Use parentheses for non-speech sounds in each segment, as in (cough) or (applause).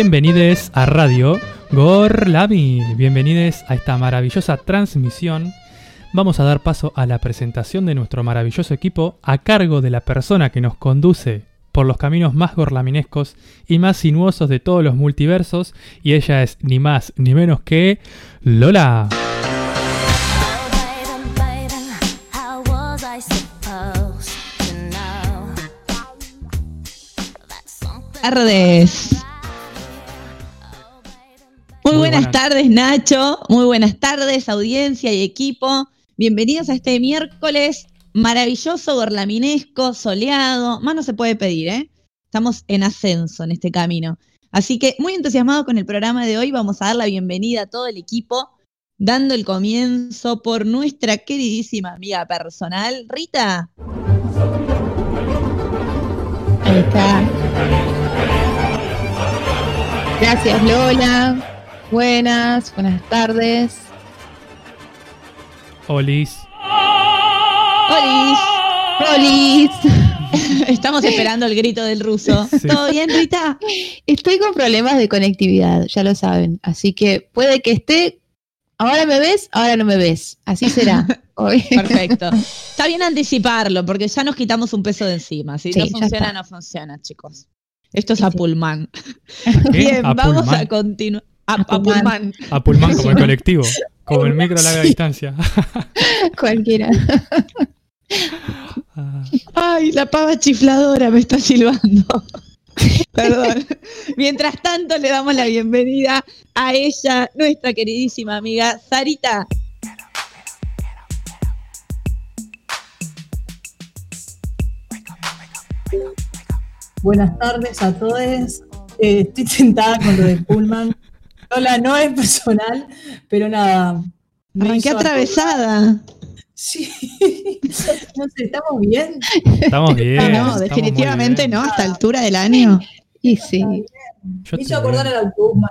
Bienvenidos a Radio Gorlami. Bienvenidos a esta maravillosa transmisión. Vamos a dar paso a la presentación de nuestro maravilloso equipo a cargo de la persona que nos conduce por los caminos más gorlaminescos y más sinuosos de todos los multiversos y ella es ni más ni menos que Lola. tardes. Muy, buenas, tardes, Nacho. Muy buenas tardes, audiencia y equipo. Bienvenidos a este miércoles maravilloso, gorlaminesco, soleado. Más no se puede pedir, ¿eh? Estamos en ascenso en este camino. Así que muy entusiasmado con el programa de hoy. Vamos a dar la bienvenida a todo el equipo, dando el comienzo por nuestra queridísima amiga personal, Rita. Ahí está. Gracias, Lola. Buenas, buenas tardes. Olis. Olis. Olis. (laughs) Estamos esperando el grito del ruso. (laughs) ¿Todo bien, Rita? Estoy con problemas de conectividad, ya lo saben. Así que puede que esté. Ahora me ves, ahora no me ves. Así será. (laughs) Hoy. Perfecto. Está bien anticiparlo, porque ya nos quitamos un peso de encima. Si no funciona, no funciona, chicos. Esto es a pulmán. Bien, vamos a continuar. A, pulmán. A pulmán como el (laughs) colectivo, como el micro a larga distancia. (laughs) Cualquiera. Ah. Ay, la pava chifladora me está silbando. (laughs) Perdón. Mientras tanto, le damos la bienvenida a ella, nuestra queridísima amiga Sarita. Buenas tardes a todos. Eh, estoy sentada con lo de Pullman. Hola, no es personal, pero nada. Arranqué atravesada. Sí, (laughs) no sé, ¿estamos bien? Estamos bien. No, definitivamente no, a esta altura del año. Y sí. Me hizo acordar al autobús.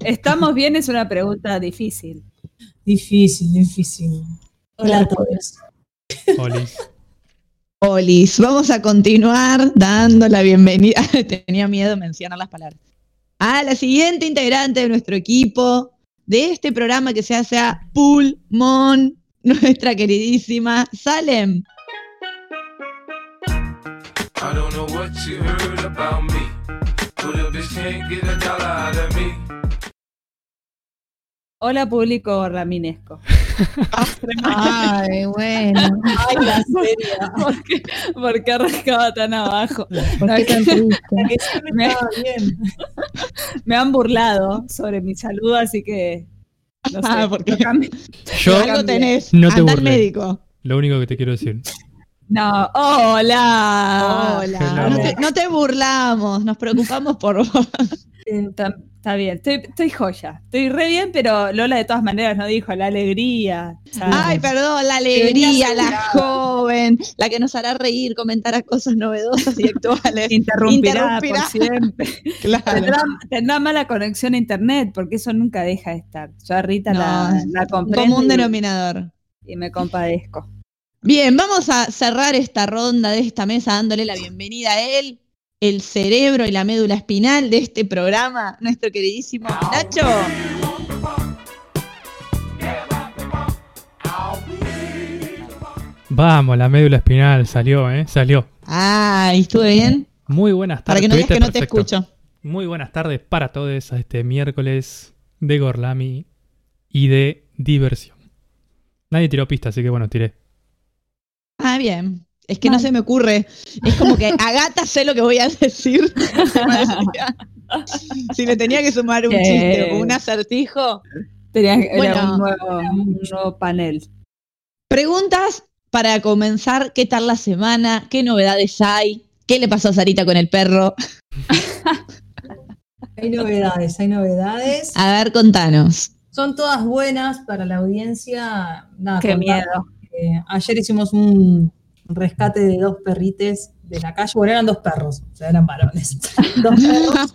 ¿Estamos bien? Es una pregunta difícil. Difícil, difícil. Hola a todos. Hola. Olis, vamos a continuar dando la bienvenida. (laughs) Tenía miedo de mencionar las palabras. A la siguiente integrante de nuestro equipo de este programa que se hace a Pulmón, (laughs) nuestra queridísima Salem. Hola público raminesco. Ay, bueno. Ay, la seria. ¿Por qué, arrancaba tan abajo? me, han burlado sobre mi salud, así que no sé. Ah, porque yo algo tenés. No te burles. médico. Lo único que te quiero decir. No, hola. Hola. No te, no te, burlamos, nos preocupamos por vos. Está bien, estoy, joya, estoy re bien, pero Lola de todas maneras no dijo la alegría. Ay, perdón, la alegría, la joven, la que nos hará reír, comentará cosas novedosas y actuales. Interrumpirá, por siempre. (laughs) tendrá, mala conexión a internet, porque eso nunca deja de estar. Yo a Rita la, la comprendo. Como un denominador. Y me compadezco. Bien, vamos a cerrar esta ronda de esta mesa dándole la bienvenida a él, el cerebro y la médula espinal de este programa, nuestro queridísimo Nacho. Vamos, la médula espinal salió, ¿eh? Salió. Ah, ¿estuve bien? Muy buenas tardes. Para que no digas que no te escucho. Muy buenas tardes para todos a este miércoles de Gorlami y de diversión. Nadie tiró pista, así que bueno, tiré. Ah, bien. Es que no se me ocurre. Es como que a gata sé lo que voy a decir. (laughs) si le tenía que sumar un chiste o un acertijo. Tenía un, nuevo, panel. Preguntas para comenzar. ¿Qué tal la semana? ¿Qué novedades hay? ¿Qué le pasó a Sarita con el perro? (laughs) hay novedades, hay novedades. A ver, contanos. Son todas buenas para la audiencia. Qué miedo. ayer hicimos un, rescate de dos perrites de la calle. Bueno, eran dos perros, o sea, eran varones. (laughs) dos perros.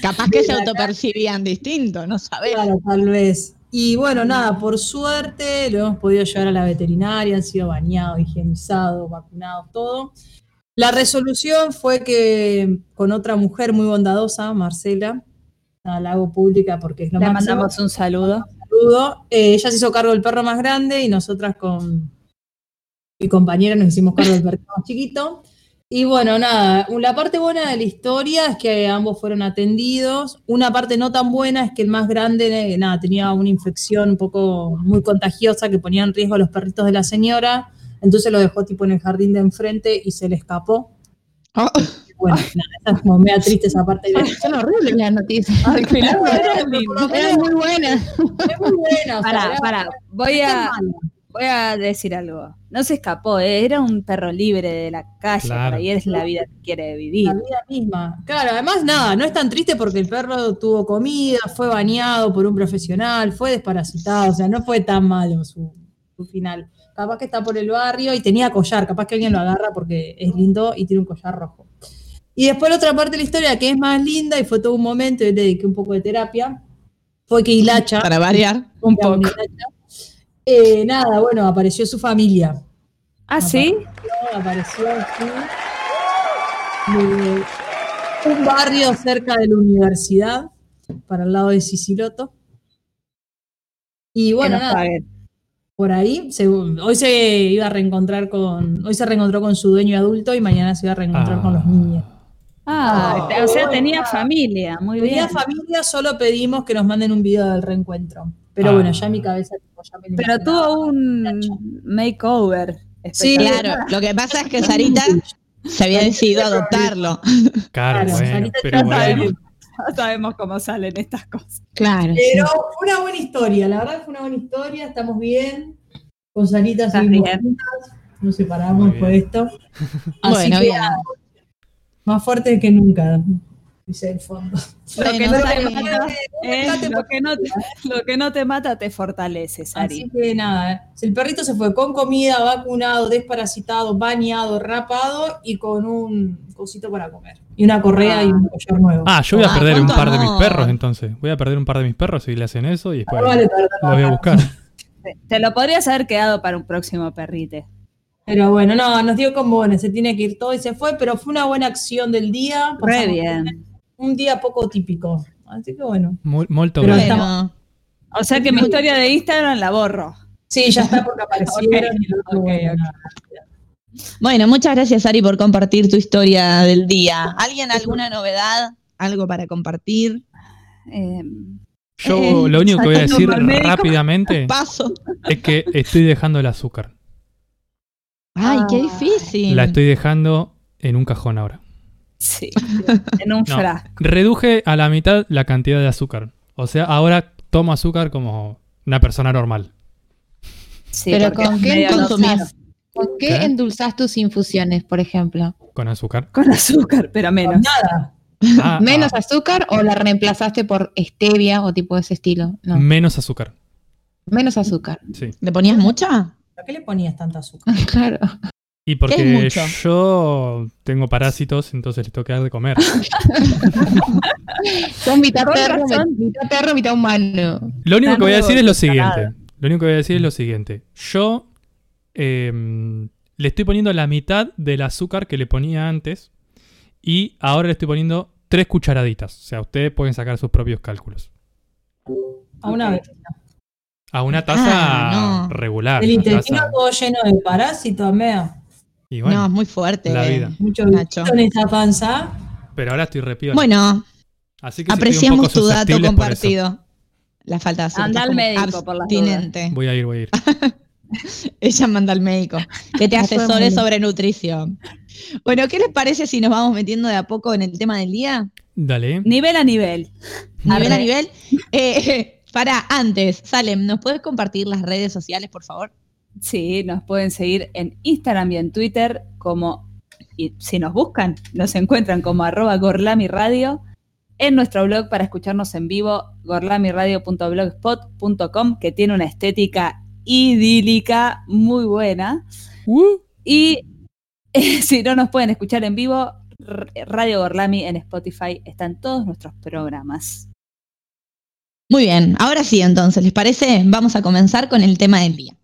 Capaz que se autopercibían distinto, no sabemos. Claro, tal vez. Y bueno, nada, por suerte lo hemos podido llevar a la veterinaria, han sido bañados, higienizados, vacunados, todo. La resolución fue que con otra mujer muy bondadosa, Marcela, la hago pública porque es lo Le máximo. mandamos un saludo. saludo. Eh, ella se hizo cargo del perro más grande y nosotras con mi compañera nos hicimos cargo del perro más chiquito. Y bueno, nada, la parte buena de la historia es que ambos fueron atendidos. Una parte no tan buena es que el más grande, eh, nada, tenía una infección un poco muy contagiosa que ponía en riesgo a los perritos de la señora. Entonces lo dejó tipo en el jardín de enfrente y se le escapó. Oh, Bueno, nada, esa es como media triste esa parte. de- Son horribles las noticias. Eran muy buenas. es muy buena. o sea, era- pará. Voy a, mala. Voy a decir algo. No se escapó, eh, era un perro libre de la calle. Claro. Ahí es la vida que quiere vivir. La vida misma. Claro, además nada, no es tan triste porque el perro tuvo comida, fue bañado por un profesional, fue desparasitado, o sea, no fue tan malo su, su final. Capaz que está por el barrio y tenía collar, capaz que alguien lo agarra porque es lindo y tiene un collar rojo. Y después la otra parte de la historia que es más linda y fue todo un momento, y le dediqué un poco de terapia, fue que Hilacha, para variar. Un poco. Hilacha, eh, nada, bueno, apareció su familia. Ah, sí. apareció aquí de un barrio cerca de la universidad, para el lado de Siciloto. Y bueno, nada, paguen. por ahí, se- hoy se iba a reencontrar con, hoy se reencontró con su dueño adulto y mañana se iba a reencontrar Ah. con los niños. Ah, Ah, o sea, tenía familia, muy bien. Tenía familia, solo pedimos que nos manden un video del reencuentro. Pero Ah. bueno, ya en mi cabeza tipo, ya me Pero tuvo un makeover. Sí. Claro, lo que pasa es que Sarita se había decidido a adoptarlo. Claro, Claro, bueno, Sarita pero ya bueno. sabe. Ya sabemos cómo salen estas cosas. Claro. Pero fue una buena historia, la verdad fue una buena historia, estamos bien. Con Sarita seguimos juntas, nos separamos de esto. Así Bueno, que bien. más fuerte que nunca, dice el fondo. Lo que no te mata, eh, te, fortalece, Sari. Así que nada, el perrito se fue con comida, vacunado, desparasitado, bañado, rapado y con un cosito para comer. Y una correa Ah. y un collar nuevo. Ah, yo voy a Ah, perder un ¿cuánto par de mis perros entonces. Voy a perder un par de mis perros si le hacen eso y después vale lo voy a buscar. Te, lo podrías haber quedado para un próximo perrite. Pero bueno, no, nos dio como, bueno, se tiene que ir todo y se fue, pero fue una buena acción del día. Re Pasamos bien. Un día poco típico. Así que bueno. Muy, molto Pero O sea que mi historia de Instagram la borro. Sí, ya está porque aparecieron y no tuvo ok, bueno, muchas gracias, Ari, por compartir tu historia del día. ¿Alguien alguna novedad? ¿Algo para compartir? Eh, Yo Eh, lo único que voy a ¿saliendo decir rápidamente (laughs) Paso. es que estoy dejando el azúcar. Ay, qué Ay. difícil. La estoy dejando en un cajón ahora. Sí, (laughs) en un No. frasco. Reduje a la mitad la cantidad de azúcar. O sea, ahora tomo azúcar como una persona normal. Sí, Pero ¿con qué ¿Qué? endulzás tus infusiones, por ejemplo? Con azúcar. Con azúcar, pero menos. Nada. Ah, (laughs) ¿Menos ah, azúcar o la reemplazaste por stevia o tipo de ese estilo? No, menos azúcar. menos azúcar. Sí. ¿Le ponías mucha? ¿Para qué le ponías tanta azúcar? (laughs) claro. Y ¿Qué porque yo tengo parásitos, entonces les tengo que dar de comer. (laughs) Son mitad perro, mitad perro, mitad humano. Lo único que voy a decir es lo siguiente. Lo único que voy a decir es lo siguiente. Yo eh, le estoy poniendo la mitad del azúcar que le ponía antes y ahora le estoy poniendo tres cucharaditas. O sea, ustedes pueden sacar sus propios cálculos. A una vez. A una taza Ah, no. regular. El intestino taza- todo lleno de parásitos, mea. Y bueno, no, es muy fuerte. la vida. Mucho Nacho. en esa panza. pero ahora estoy repiola. Bueno, Así que apreciamos tu dato compartido. La falta de azúcar. Anda al médico, por abstinente. Voy a ir, voy a ir. (laughs) Ella manda al médico que te (laughs) asesore sobre nutrición. Bueno, ¿qué les parece si nos vamos metiendo de a poco en el tema del día? Dale. Nivel a nivel. Nivel a nivel. Eh, (laughs) para, antes, Salem, ¿nos puedes compartir las redes sociales, por favor? Sí, nos pueden seguir en Instagram y en Twitter como, y si nos buscan, nos encuentran como arroba Gorlami Radio. En nuestro blog para escucharnos en vivo, gorlamiradio.blogspot.com, que tiene una estética idílica muy buena. Uh, Y eh, (laughs) si no nos pueden escuchar en vivo, Radio Gorlami en Spotify están todos nuestros programas. Muy bien, ahora sí, entonces, ¿les parece? Vamos a comenzar con el tema del día.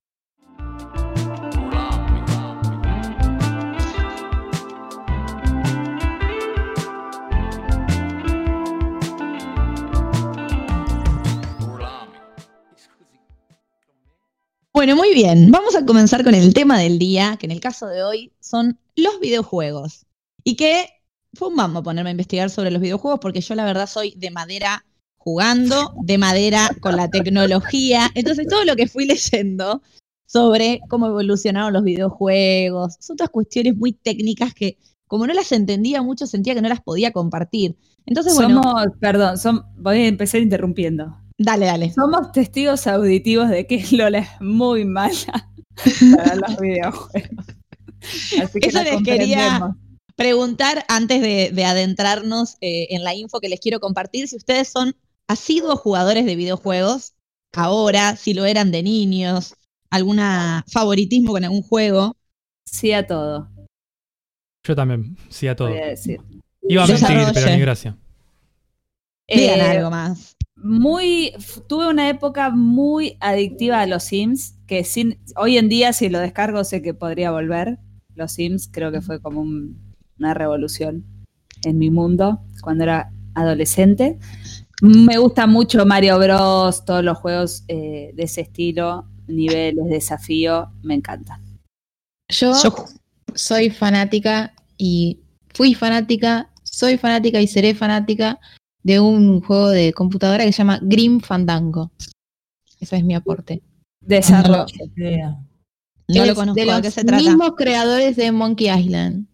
Bueno, muy bien. Vamos a comenzar con el tema del día, que en el caso de hoy son los videojuegos. Y que fue un mambo ponerme a investigar sobre los videojuegos, porque yo la verdad soy de madera jugando, de madera con la tecnología. Entonces, todo lo que fui leyendo sobre cómo evolucionaron los videojuegos, son otras cuestiones muy técnicas que, como no las entendía mucho, sentía que no las podía compartir. Entonces, bueno, Somos, perdón, son, voy a empezar interrumpiendo. Dale, dale. Somos testigos auditivos de que (laughs) Lola es muy mala para los (laughs) videojuegos. Así que Eso les quería- preguntar antes de, de adentrarnos eh, en la info que les quiero compartir si ustedes son asiduos jugadores de videojuegos ahora, si lo eran de niños, alguna favoritismo con algún juego. Sí a todo, Yo también, sí a todo. voy a decir. Iba a mentir, pero ni gracia. Digan Eh, algo más. Muy tuve una época muy adictiva a los Sims que sin hoy en día si lo descargo sé que podría volver. Los Sims creo que fue como un- una revolución en mi mundo cuando era adolescente. Me gusta mucho Mario Bros todos los juegos eh, de ese estilo niveles desafío me encanta. Yo, Yo- soy fanática y fui fanática, soy fanática y seré fanática de un juego de computadora que se llama Grim Fandango. Ese es mi aporte. desarrollo. No lo conozco, de ¿de los se trata? mismos creadores de Monkey Island.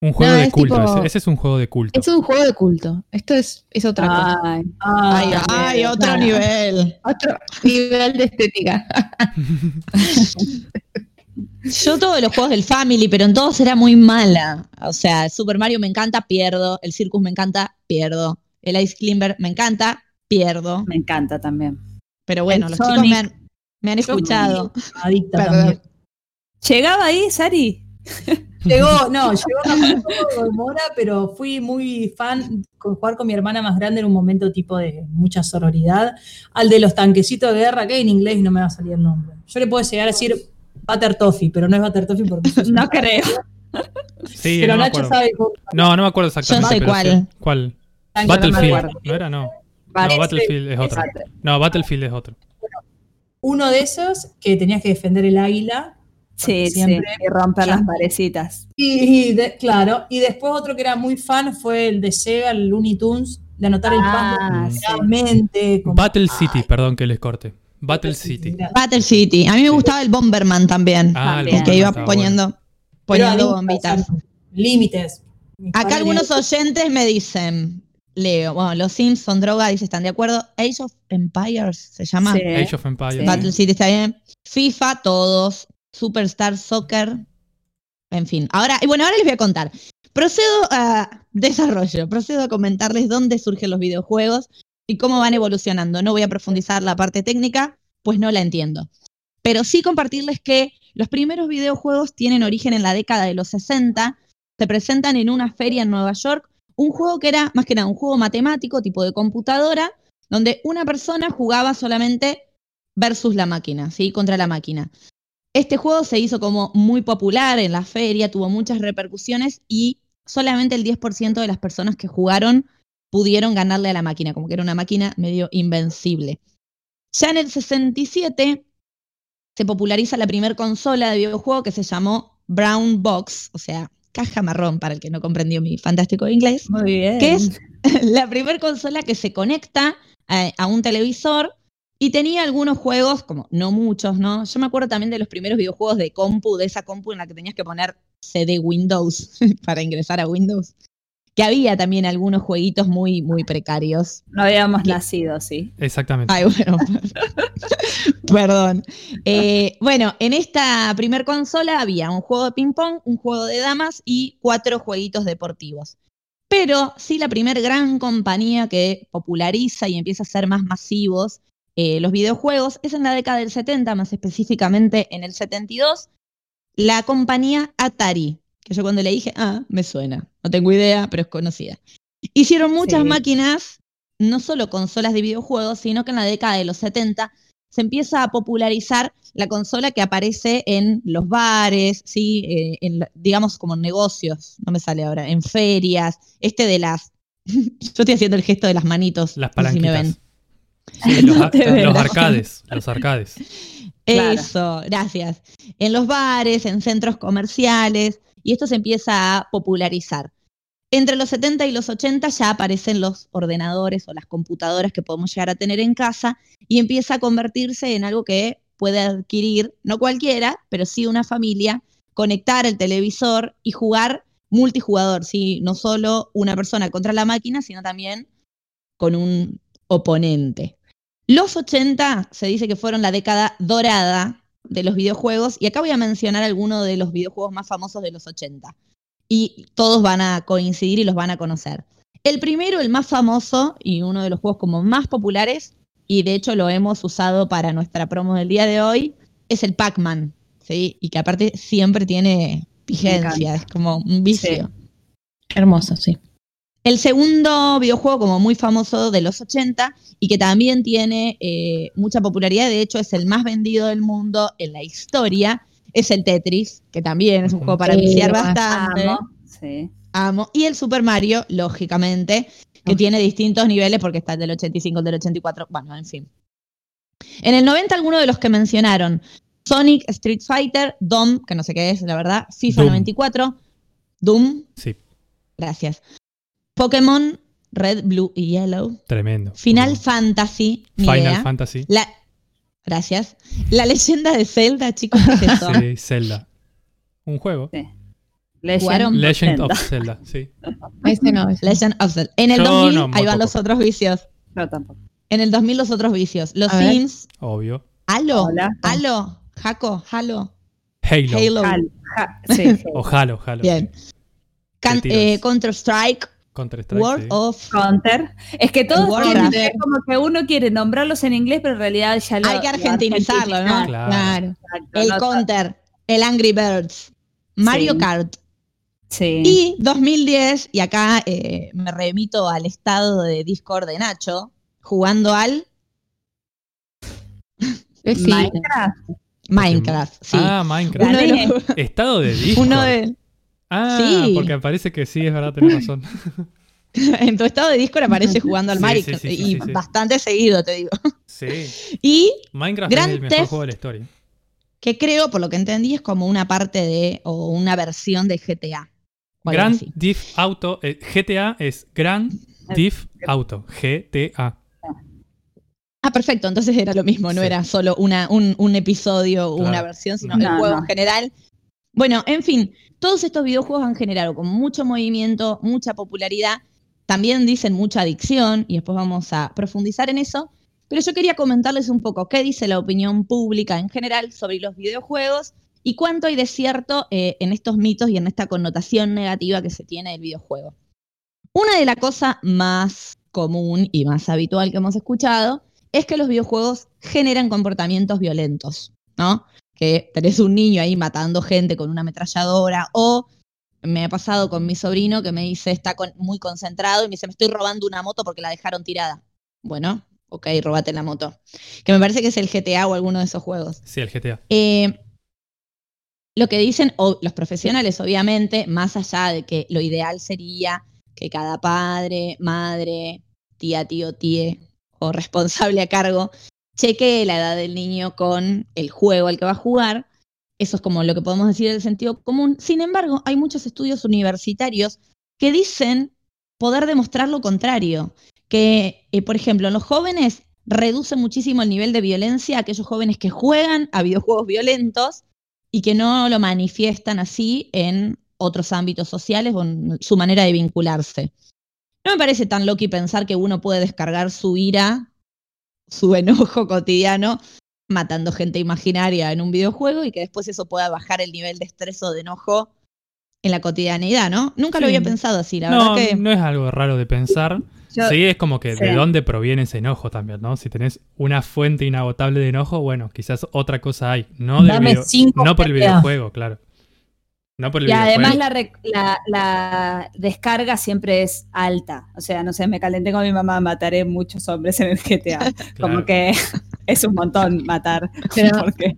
Un juego No, de es culto. tipo- ese, ese es un juego de culto. Es un juego de culto. Esto es, es otra cosa. Ay, Ay, ay, otro nivel. Otro nivel de estética. (laughs) Yo todos los juegos del Family, pero en todos era muy mala. O sea, Super Mario me encanta, pierdo. El Circus me encanta, pierdo. El Ice Climber me encanta, pierdo. me encanta también Pero bueno, El los chicos Sonic. me han, me han Yo escuchado. Adicta Perdón. también. llegaba ahí Sari (laughs) Llegó, no, llegó un poco de mora, pero fui muy fan con jugar con mi hermana más grande en un momento tipo de mucha sororidad. Al de los tanquecitos de guerra, que en inglés no me va a salir el nombre. Yo le puedo llegar a decir Butter Toffee, pero no es Butter Toffee porque (laughs) no creo Sí, Pero no me Nacho sabe cómo- No, no me acuerdo exactamente. sé pero cuál. sí. ¿Cuál? Battlefield. no era, no. No, Battlefield es otro. Exacto. No, Battlefield es otro. Uno de esos que tenías que defender el águila. Sí, Siempre. sí, y romper las parecitas. Y, y de- claro, y después otro que era muy fan fue el de Sega, el Looney Tunes, de anotar el Ah, pan sí. como- Battle City, perdón que les corte. Battle City. Battle City. A mí me gustaba el Bomberman también. Ah, el También. el que iba poniendo, poniendo bombitas. Límites. Acá algunos oyentes me dicen, Leo, bueno, los Sims son droga, dice, ¿están de acuerdo? Age of Empires se llama. Sí. Age of Empires. Battle City está bien. FIFA, todos. Superstar Soccer. En fin. Ahora, y bueno, ahora les voy a contar. Procedo a desarrollo, procedo a comentarles dónde surgen los videojuegos y cómo van evolucionando. No voy a profundizar la parte técnica, pues no la entiendo. Pero sí compartirles que los primeros videojuegos tienen origen en la década de los 60. Se presentan en una feria en Nueva York. Un juego que era más que nada un juego matemático, tipo de computadora, donde una persona jugaba solamente versus la máquina, ¿sí? Contra la máquina. Este juego se hizo como muy popular en la feria, tuvo muchas repercusiones y solamente el 10% de las personas que jugaron pudieron ganarle a la máquina, como que era una máquina medio invencible. Ya en el 67 se populariza la primera consola de videojuego que se llamó Brown Box, o sea, caja marrón para el que no comprendió mi fantástico inglés Muy bien. que es (laughs) la primera consola que se conecta a, a un televisor y tenía algunos juegos, como no muchos, ¿no? Yo me acuerdo también de los primeros videojuegos de compu, de esa compu en la que tenías que poner CD Windows (laughs) para ingresar a Windows. Que había también algunos jueguitos muy, muy precarios. No habíamos nacido, sí. Exactamente. Ay, bueno, (laughs) perdón. Eh, bueno, en esta primer consola había un juego de ping-pong, un juego de damas y cuatro jueguitos deportivos. Pero sí la primer gran compañía que populariza y empieza a ser más masivos eh, los videojuegos es en la década del 70, más específicamente en el 72, la compañía Atari, que yo cuando le dije, ah, me suena, no tengo idea, pero es conocida. Hicieron muchas Sí. máquinas, no solo consolas de videojuegos, sino que en la década de los 70 se empieza a popularizar la consola que aparece en los bares, ¿sí? Eh, en, digamos como en negocios, no me sale ahora, en ferias, este de las... (laughs) Yo estoy haciendo el gesto de las manitos, Las no sé si me palanquitas. ven. Sí, los, (laughs) No te los veo. arcades. Los arcades. Claro. Eso, gracias. En los bares, en centros comerciales, y esto se empieza a popularizar. Entre los 70 y los 80 ya aparecen los ordenadores o las computadoras que podemos llegar a tener en casa y empieza a convertirse en algo que puede adquirir, no cualquiera, pero sí una familia, conectar el televisor y jugar multijugador, ¿sí? no solo una persona contra la máquina, sino también con un oponente. Los 80 se dice que fueron la década dorada de los videojuegos y acá voy a mencionar algunos de los videojuegos más famosos de los 80 y todos van a coincidir y los van a conocer. El primero, el más famoso y uno de los juegos como más populares, y de hecho lo hemos usado para nuestra promo del día de hoy, es el Pac-Man, ¿sí? Y que aparte siempre tiene vigencia, es como un vicio. Hermoso, sí. El segundo videojuego como muy famoso de los 80 y que también tiene eh, mucha popularidad, de hecho es el más vendido del mundo en la historia, es el Tetris, que también es un juego para Sí, viciar bastante. Amo. Sí. Amo. Y el Super Mario, lógicamente, que tiene distintos niveles porque está el del 85, el del 84, bueno, en fin. En el 90 algunos de los que mencionaron, Sonic, Street Fighter, Dom, que no sé qué es, la verdad, FIFA Doom. 94, Doom, Sí, gracias. Pokémon, Red, Blue y Yellow. tremendo. Final Fantasy, ni Final idea. Fantasy. La, gracias. La leyenda de Zelda, chicos, ¿qué es eso? (laughs) Sí, Zelda. Un juego. sí. Legend, Jugaron Legend Zelda. of Zelda, sí. (laughs) Ese no, no. Legend of Zelda. En el Yo 2000, no, ahí van los otros vicios. Yo tampoco. En el 2000 los otros vicios. Los A ver. Sims, Obvio. Halo, Hola. Halo, Jaco, Halo, Halo. Halo. Hal- ja- sí, O Halo, Halo. Bien. Can- eh, Counter Strike, Counter Strike. World sí. of. Counter. Es que todos es como que uno quiere nombrarlos en inglés, pero en realidad ya lo Hay que lo argentinizarlo, ¿no? Claro. El no- Counter, el Angry Birds, Mario Sí. Kart. Sí. Y 2010, y acá eh, me remito al estado de Discord de Nacho, jugando al Sí. Minecraft. Minecraft. Sí. Ah, Minecraft. uno, de Gané. los- Estado de disco. uno de- Ah, Sí. porque parece que sí, es verdad, tenés razón. (laughs) en tu estado de Discord aparece jugando al Sí, Minecraft. sí, sí, sí, y sí, sí. bastante seguido, te digo. Sí. (laughs) Y Minecraft Grand es el mejor Theft- juego de la historia. que creo, por lo que entendí, es como una parte de, o una versión de GTA. Grand. Theft Auto. eh, GTA es Grand Theft Auto. GTA. Ah, perfecto, entonces era lo mismo, no Sí. era solo una, un, un episodio o una versión, sino No, el juego no. en general. Bueno, en fin, todos estos videojuegos han generado con mucho movimiento, mucha popularidad, también dicen mucha adicción, y después vamos a profundizar en eso. Pero yo quería comentarles un poco qué dice la opinión pública en general sobre los videojuegos y cuánto hay de cierto eh, en estos mitos y en esta connotación negativa que se tiene del videojuego. Una de las cosas más común y más habitual que hemos escuchado es que los videojuegos generan comportamientos violentos, ¿no? Que tenés un niño ahí matando gente con una ametralladora o me ha pasado con mi sobrino que me dice está con- muy concentrado y me dice me estoy robando una moto porque la dejaron tirada. Bueno, ok, robate la moto. Que me parece que es el GTA o alguno de esos juegos. Sí, el GTA. Eh, lo que dicen o- los profesionales, obviamente, más allá de que lo ideal sería que cada padre, madre, tía, tío, tíe o responsable a cargo chequee la edad del niño con el juego al que va a jugar. Eso es como lo que podemos decir del sentido común. Sin embargo, hay muchos estudios universitarios que dicen poder demostrar lo contrario. Que, eh, por ejemplo, en los jóvenes reduce muchísimo el nivel de violencia aquellos jóvenes que juegan a videojuegos violentos y que no lo manifiestan así en otros ámbitos sociales o en su manera de vincularse. No me parece tan loco pensar que uno puede descargar su ira, su enojo (laughs) cotidiano, matando gente imaginaria en un videojuego y que después eso pueda bajar el nivel de estrés o de enojo en la cotidianidad, ¿no? Nunca lo había pensado así, la no, verdad que... no es algo raro de pensar. Yo- sí, es como que de dónde proviene ese enojo también, ¿no? Si tenés una fuente inagotable de enojo, bueno, quizás otra cosa hay. No, del video- no por el videojuego, claro. No por el Y además la, rec- la, la descarga siempre es alta. O sea, no sé, me calenté con mi mamá, mataré muchos hombres en el GTA. (laughs) Como que (laughs) es un montón matar. (laughs) Pero- porque-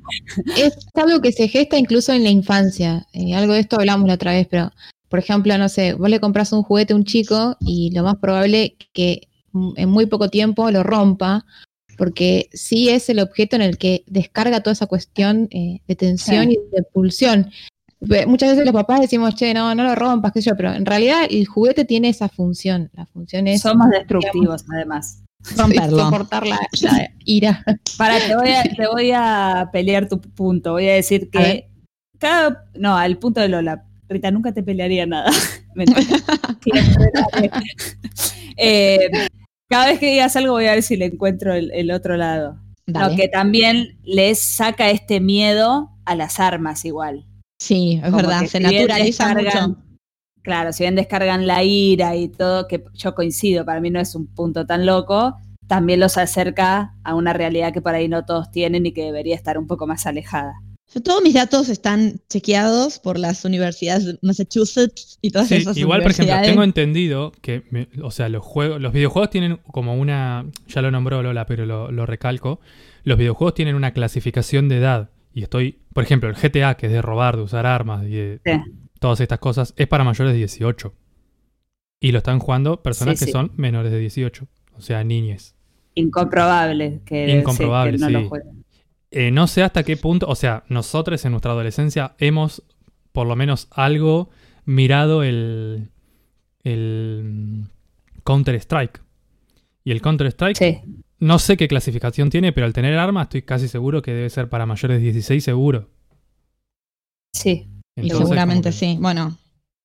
Es algo que se gesta incluso en la infancia. Eh, algo de esto hablamos la otra vez, pero por ejemplo, no sé, vos le compras un juguete a un chico y lo más probable que en muy poco tiempo lo rompa porque sí es el objeto en el que descarga toda esa cuestión eh, de tensión y de pulsión. Muchas veces los papás decimos, che, no, no lo rompas, qué sé yo, pero en realidad el juguete tiene esa función. La función es. Somos destructivos, además. Romperlo. Soportar la, ira. (laughs) Para, te voy, a, te voy a pelear tu punto. Voy a decir que. cada, no, al punto de Lola. Rita, nunca te pelearía nada. (laughs) (laughs) eh, cada vez que digas algo voy a ver si le encuentro el, otro lado. Lo que también les saca este miedo a las armas igual. Sí, es verdad, se naturaliza mucho. Claro, si bien descargan la ira y todo, que yo coincido, para mí no es un punto tan loco, también los acerca a una realidad que por ahí no todos tienen y que debería estar un poco más alejada. Todos mis datos están chequeados por las universidades de Massachusetts y todas esas igual, por ejemplo, tengo entendido que, o sea, los juegos, los videojuegos tienen como una, ya lo nombró Lola, pero lo, recalco, los videojuegos tienen una clasificación de edad. Y estoy, por ejemplo, el GTA, que es de robar, de usar armas y de todas estas cosas, es para mayores de 18. Y lo están jugando personas que son menores de 18, o sea, niñes. Incomprobable que, Incomprobable, no lo eh, no sé hasta qué punto, o sea, nosotros en nuestra adolescencia hemos por lo menos algo mirado el, el Counter-Strike. Y el Counter-Strike, no sé qué clasificación tiene, pero al tener arma estoy casi seguro que debe ser para mayores de 16 seguro. Sí. y seguramente sí. Bueno,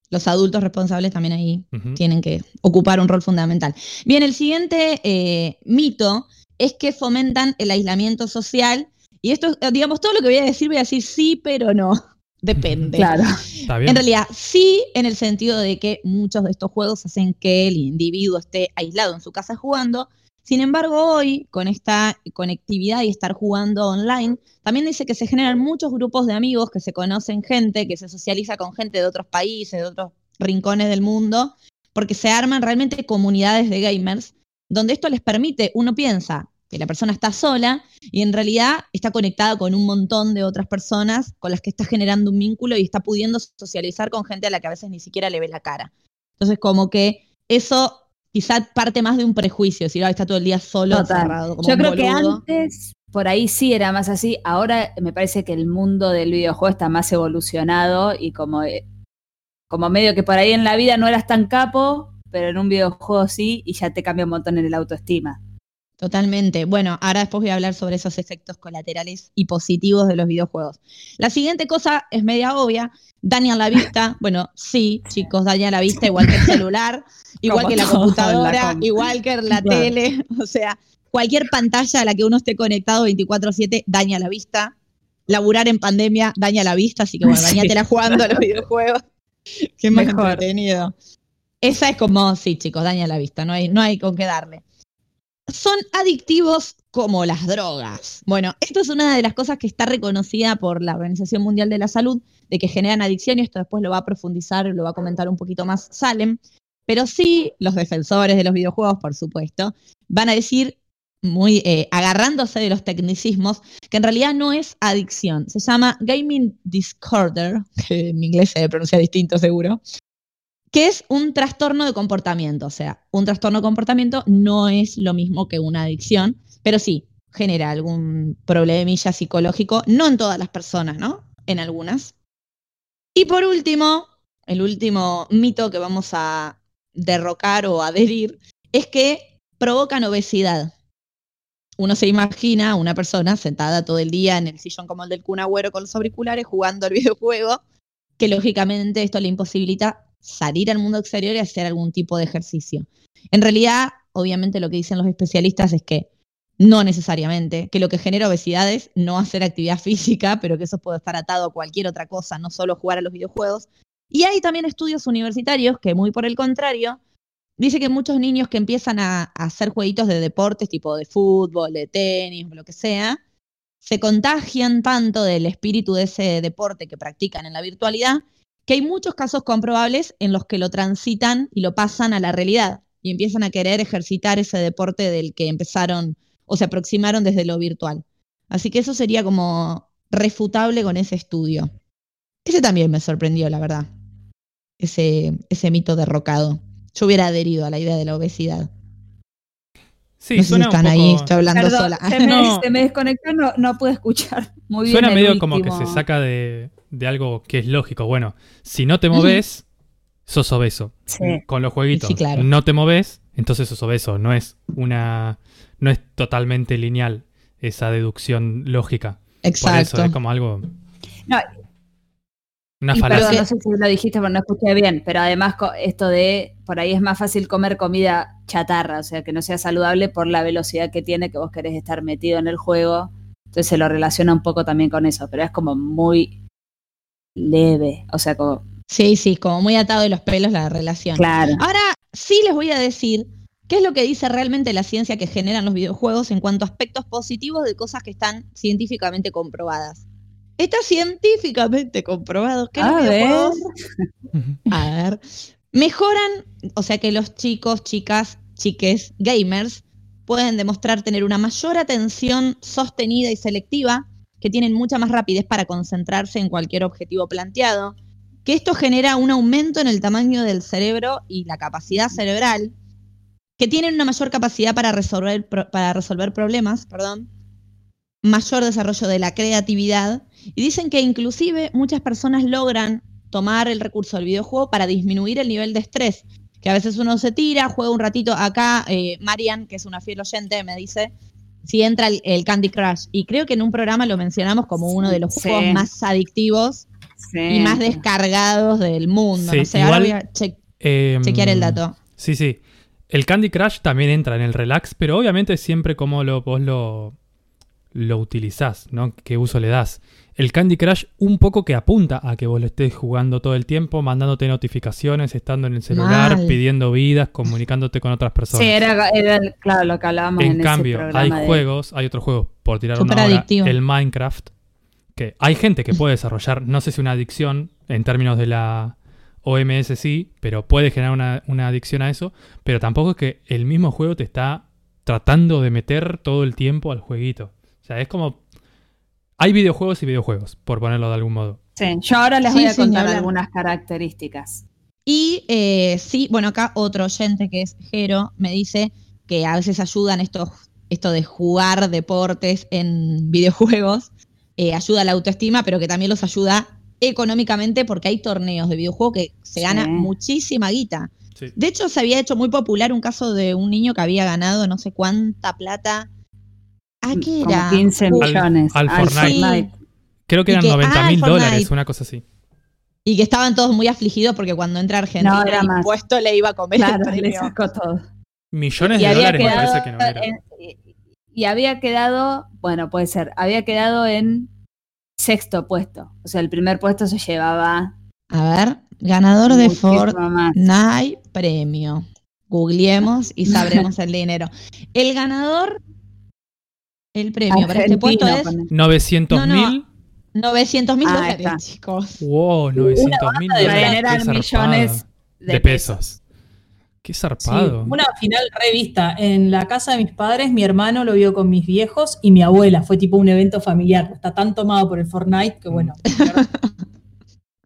los adultos responsables también ahí tienen que ocupar un rol fundamental. Bien, el siguiente eh, mito es que fomentan el aislamiento social y esto, digamos, todo lo que voy a decir, voy a decir sí, pero no. (laughs) Depende. Claro. En realidad, sí, en el sentido de que muchos de estos juegos hacen que el individuo esté aislado en su casa jugando. Sin embargo, hoy, con esta conectividad y estar jugando online, también dice que se generan muchos grupos de amigos que se conocen gente, que se socializa con gente de otros países, de otros rincones del mundo, porque se arman realmente comunidades de gamers, donde esto les permite, uno piensa, que la persona está sola y en realidad está conectada con un montón de otras personas con las que está generando un vínculo y está pudiendo socializar con gente a la que a veces ni siquiera le ve la cara. Entonces, como que eso quizá parte más de un prejuicio, si está todo el día solo, cerrado. Yo creo que antes por ahí sí era más así, ahora me parece que el mundo del videojuego está más evolucionado y como, eh, como medio que por ahí en la vida no eras tan capo, pero en un videojuego sí y ya te cambia un montón en el autoestima. Totalmente. Bueno, ahora después voy a hablar sobre esos efectos colaterales y positivos de los videojuegos. La siguiente cosa es media obvia. Dañan la vista. (laughs) Bueno, sí, chicos, dañan la vista igual que el celular, (laughs) igual que la computadora, igual que la tele. (laughs) O sea, cualquier pantalla a la que uno esté conectado 24/7 daña la vista. Laburar en pandemia daña la vista, así que bueno, dañatela jugando a los videojuegos. Qué más entretenido. Esa es como, sí, chicos, daña la vista, no hay, no hay con qué darle son adictivos como las drogas. Bueno, esto es una de las cosas que está reconocida por la Organización Mundial de la Salud, de que generan adicción, y esto después lo va a profundizar, lo va a comentar un poquito más Salem. Pero sí, los defensores de los videojuegos, por supuesto, van a decir, muy eh, agarrándose de los tecnicismos, que en realidad no es adicción, se llama gaming disorder, (laughs) que en inglés se pronuncia distinto seguro, que es un trastorno de comportamiento. O sea, un trastorno de comportamiento no es lo mismo que una adicción, pero sí genera algún problemilla psicológico, no en todas las personas, ¿no? En algunas. Y por último, el último mito que vamos a derrocar o adherir es que provocan obesidad. Uno se imagina a una persona sentada todo el día en el sillón como el del cunagüero con los auriculares jugando al (laughs) videojuego, que lógicamente esto le imposibilita salir al mundo exterior y hacer algún tipo de ejercicio. En realidad, obviamente lo que dicen los especialistas es que no necesariamente, que lo que genera obesidad es no hacer actividad (laughs) física, pero que eso puede estar atado a cualquier otra cosa, no solo jugar a los videojuegos. Y hay también estudios universitarios que, muy por el contrario, dice que muchos niños que empiezan a, hacer jueguitos de deportes, tipo de fútbol, de tenis, lo que sea, se contagian tanto del espíritu de ese deporte que practican en la virtualidad que hay muchos casos comprobables en los que lo transitan y lo pasan a la realidad y empiezan a querer ejercitar ese deporte del que empezaron o se aproximaron desde lo virtual. Así que eso sería como refutable con ese estudio. Ese también me sorprendió, la verdad. Ese, ese mito derrocado. Yo hubiera adherido a la idea de la obesidad. Sí, no sé si suena un están ahí, estoy hablando Perdón, sola. se, me, (laughs) No. se me desconectó, no, no pude escuchar muy bien. Suena medio como que se saca de, de algo que es lógico. Bueno, si no te moves, sos obeso. Sí. Con los jueguitos. Sí, claro. No te moves, entonces sos obeso. No es una. No es totalmente lineal esa deducción lógica. Por Exacto. eso es como algo. No, Una Y falacia. perdón, no sé si lo dijiste, pero no escuché bien. Pero además, esto de por ahí es más fácil comer comida chatarra, o sea, que no sea saludable por la velocidad que tiene, que vos querés estar metido en el juego. Entonces se lo relaciona un poco también con eso, pero es como muy leve. O sea, como, Sí, sí, como muy atado de los pelos la relación. claro. Ahora sí les voy a decir qué es lo que dice realmente la ciencia que generan los videojuegos en cuanto a aspectos positivos de cosas que están científicamente comprobadas. Está científicamente comprobado que los A ver. videojuegos (laughs) a ver, mejoran, o sea que los chicos, chicas, chiques, gamers pueden demostrar tener una mayor atención sostenida y selectiva, que tienen mucha más rapidez para concentrarse en cualquier objetivo planteado, que esto genera un aumento en el tamaño del cerebro y la capacidad cerebral, que tienen una mayor capacidad para resolver, para resolver problemas, perdón, mayor desarrollo de la creatividad, y dicen que inclusive muchas personas logran tomar el recurso del videojuego para disminuir el nivel de estrés. Que a veces uno se tira, juega un ratito. Acá, eh, Marian, que es una fiel oyente, me dice si entra el, el Candy Crush. Y creo que en un programa lo mencionamos como uno de los Sí. juegos más adictivos Sí. y más descargados del mundo. Sí, no sé, ahora igual- voy a che- Em, chequear el dato. Sí, sí. El Candy Crush también entra en el relax, pero obviamente siempre como lo, vos lo, lo utilizás, ¿no? ¿Qué uso le das? El Candy Crush un poco que apunta a que vos lo estés jugando todo el tiempo, mandándote notificaciones, estando en el celular, Mal. pidiendo vidas, comunicándote con otras personas. Sí, era, claro lo que hablábamos en, en cambio, ese hay de- juegos, hay otros juegos, por tirar Súper una hora, el Minecraft, que hay gente que puede desarrollar, no sé si una adicción en términos de la OMS sí, pero puede generar una, una adicción a eso, pero tampoco es que el mismo juego te está tratando de meter todo el tiempo al jueguito. O sea, es como... Hay videojuegos y videojuegos, por ponerlo de algún modo. Sí, yo ahora les Sí, voy a contar hablar. algunas características. Y eh, sí, bueno, acá otro oyente que es Jero me dice que a veces ayudan estos, esto de jugar deportes en (laughs) videojuegos, eh, ayuda a la autoestima, pero que también los ayuda económicamente porque hay torneos de videojuegos que se Sí. gana muchísima guita. Sí. De hecho, se había hecho muy popular un caso de un niño que había ganado no sé cuánta plata. ¿A qué Como era? 15 Uh, millones. al Fortnite. Creo que eran que- 90 ah, mil dólares, una cosa así. Y que estaban todos muy afligidos porque cuando entra a Argentina No, era el más. impuesto le iba a comer Claro, el le sacó todo. Millones Y de dólares me parece que no era. en- y había quedado, bueno, puede ser, había quedado en sexto puesto. O sea, el primer puesto se llevaba A ver, ganador de Fortnite premio. Googleemos y sabremos el dinero. El ganador, el premio para este puesto es pone. 900 No, mil. no. 900 mil Ah, dólares, está. chicos. Wow, 900 mil dólares. zarpado. millones de, de pesos. Qué Sí, zarpado. una final revista. En la casa de mis padres, mi hermano lo vio con mis viejos y mi abuela. Fue tipo un evento familiar. Está tan tomado por el Fortnite que bueno.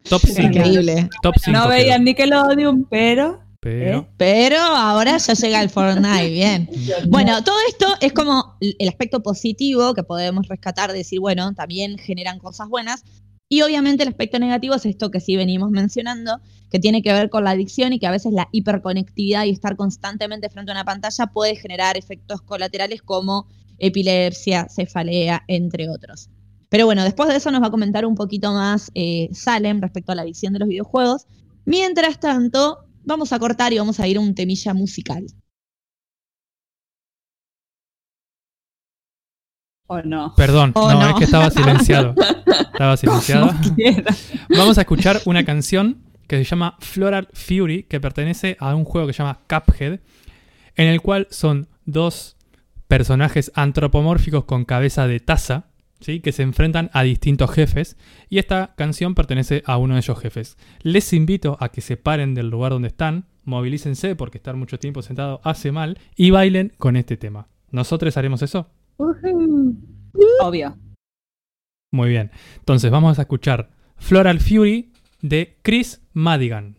Top Es 5. increíble. Top 5. No veían Nickelodeon, pero pero Pero ahora ya llega el Fortnite, bien. (laughs) Bueno, todo esto es como el aspecto positivo que podemos rescatar, de decir, bueno, también generan cosas buenas. Y obviamente el aspecto negativo es esto que sí venimos mencionando, que tiene que ver con la adicción y que a veces la hiperconectividad y estar constantemente frente a una pantalla puede generar efectos colaterales como epilepsia, cefalea, entre otros. Pero bueno, después de eso nos va a comentar un poquito más eh, Salem respecto a la adicción de los videojuegos. Mientras tanto, vamos a cortar y vamos a ir a un temilla musical. o no. Perdón, Oh, no, no. es que estaba (laughs) silenciado. Estaba silenciado. Vamos a escuchar una canción que se llama Floral Fury, que pertenece a un juego que se llama Cuphead, en el cual son dos personajes antropomórficos con cabeza de taza, ¿sí? que se enfrentan a distintos jefes, y esta canción pertenece a uno de esos jefes. Les invito a que se paren del lugar donde están, movilícense porque estar mucho tiempo sentado hace mal, y bailen con este tema. ¿Nosotros haremos eso? Obvio. Muy bien. Entonces vamos a escuchar Floral Fury de Chris Madigan.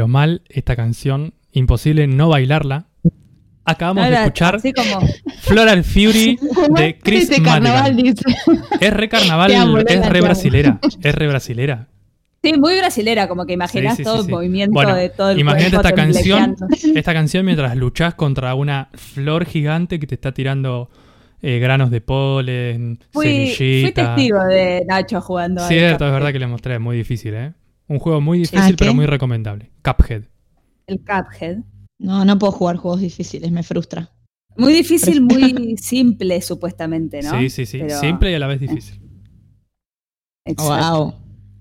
Pero mal, esta canción. Imposible no bailarla. Acabamos de escuchar como, Floral Fury (laughs) de Chris carnaval Madigan. dice. Es re carnaval, amo, es re brasilera. Es re brasilera. sí, muy brasilera, como que imaginas Sí, sí, todo sí, el sí. movimiento Bueno, de todo el imagínate esta canción. Esta canción mientras luchás contra una flor gigante que te está tirando eh, granos de polen, Fui, testigo de Nacho jugando. Cierto, es verdad que le mostré. Es muy difícil, ¿eh? Un juego muy difícil, pero muy recomendable. Cuphead. El Cuphead. No, no puedo jugar juegos difíciles, me frustra. Muy difícil, muy (laughs) simple, supuestamente, ¿no? Sí, sí, sí. Pero- Simple y a la vez difícil. Exacto. Wow.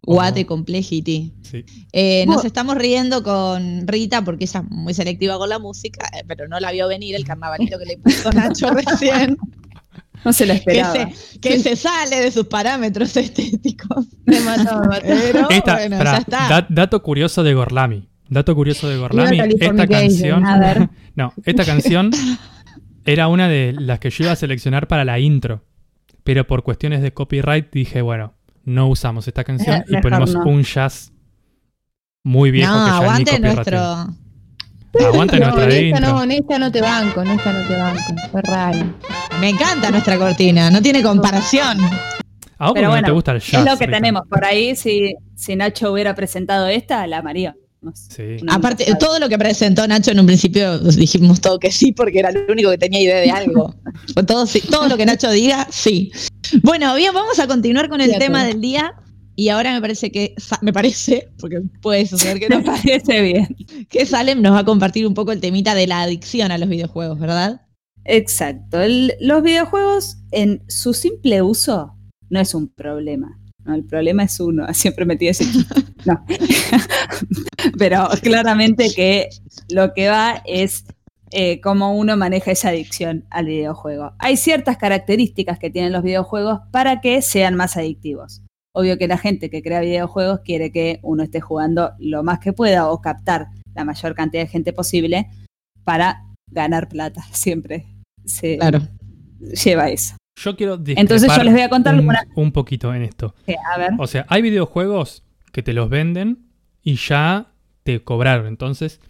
What Oh. a complexity. Sí. Eh, nos estamos riendo con Rita porque ella es muy selectiva con la música, eh, pero no la vio venir el carnavalito que le puso Nacho (laughs) recién, No se lo que esperaba. se, que se sale de sus parámetros (laughs) estéticos. Me mató, me mató. Pero Esta, bueno, pará, ya está. dat- dato curioso de Gorlami. Dato curioso de Gorlami. Esta canción. A ver. (laughs) No, esta canción era una de las que yo iba a seleccionar para la intro. Pero por cuestiones de copyright dije, bueno, no usamos esta canción y Mejor ponemos no. un jazz muy viejo no, que ya ni aguante copyright nuestro. Tiene. (laughs) Aguante No, nuestra en esta no, en esta no te banco, en esta no te banco. Fue raro. Me encanta nuestra cortina, no tiene comparación. A vos porque Pero no bueno, te gusta el jazz. es lo que Rita. tenemos. Por ahí, si, si Nacho hubiera presentado esta, la amaríamos. Sí. Aparte, todo lo que presentó Nacho en un principio dijimos todo que sí, porque era el único que tenía idea de algo. (laughs) Todo, todo lo que Nacho diga, sí. Bueno, bien, vamos a continuar con el Sí, tema del día. Y ahora me parece que, me parece, porque puede suceder que Me no, (laughs) parece bien. que Salem nos va a compartir un poco el temita de la adicción a los videojuegos, ¿verdad? Exacto. El- los videojuegos, en su simple uso, no es un problema. No, el problema es uno. (laughs) Siempre metí ese. No. (laughs) Pero claramente que lo que va es eh, cómo uno maneja esa adicción al videojuego. Hay ciertas características que tienen los videojuegos para que sean más adictivos. Obvio que la gente que crea videojuegos quiere que uno esté jugando lo más que pueda o captar la mayor cantidad de gente posible para ganar plata. (laughs) Siempre se Claro. lleva eso. Yo quiero Entonces yo les voy a contar un, alguna- un poquito en esto. Que, a ver, O sea, hay videojuegos que te los venden y ya te cobraron. Entonces,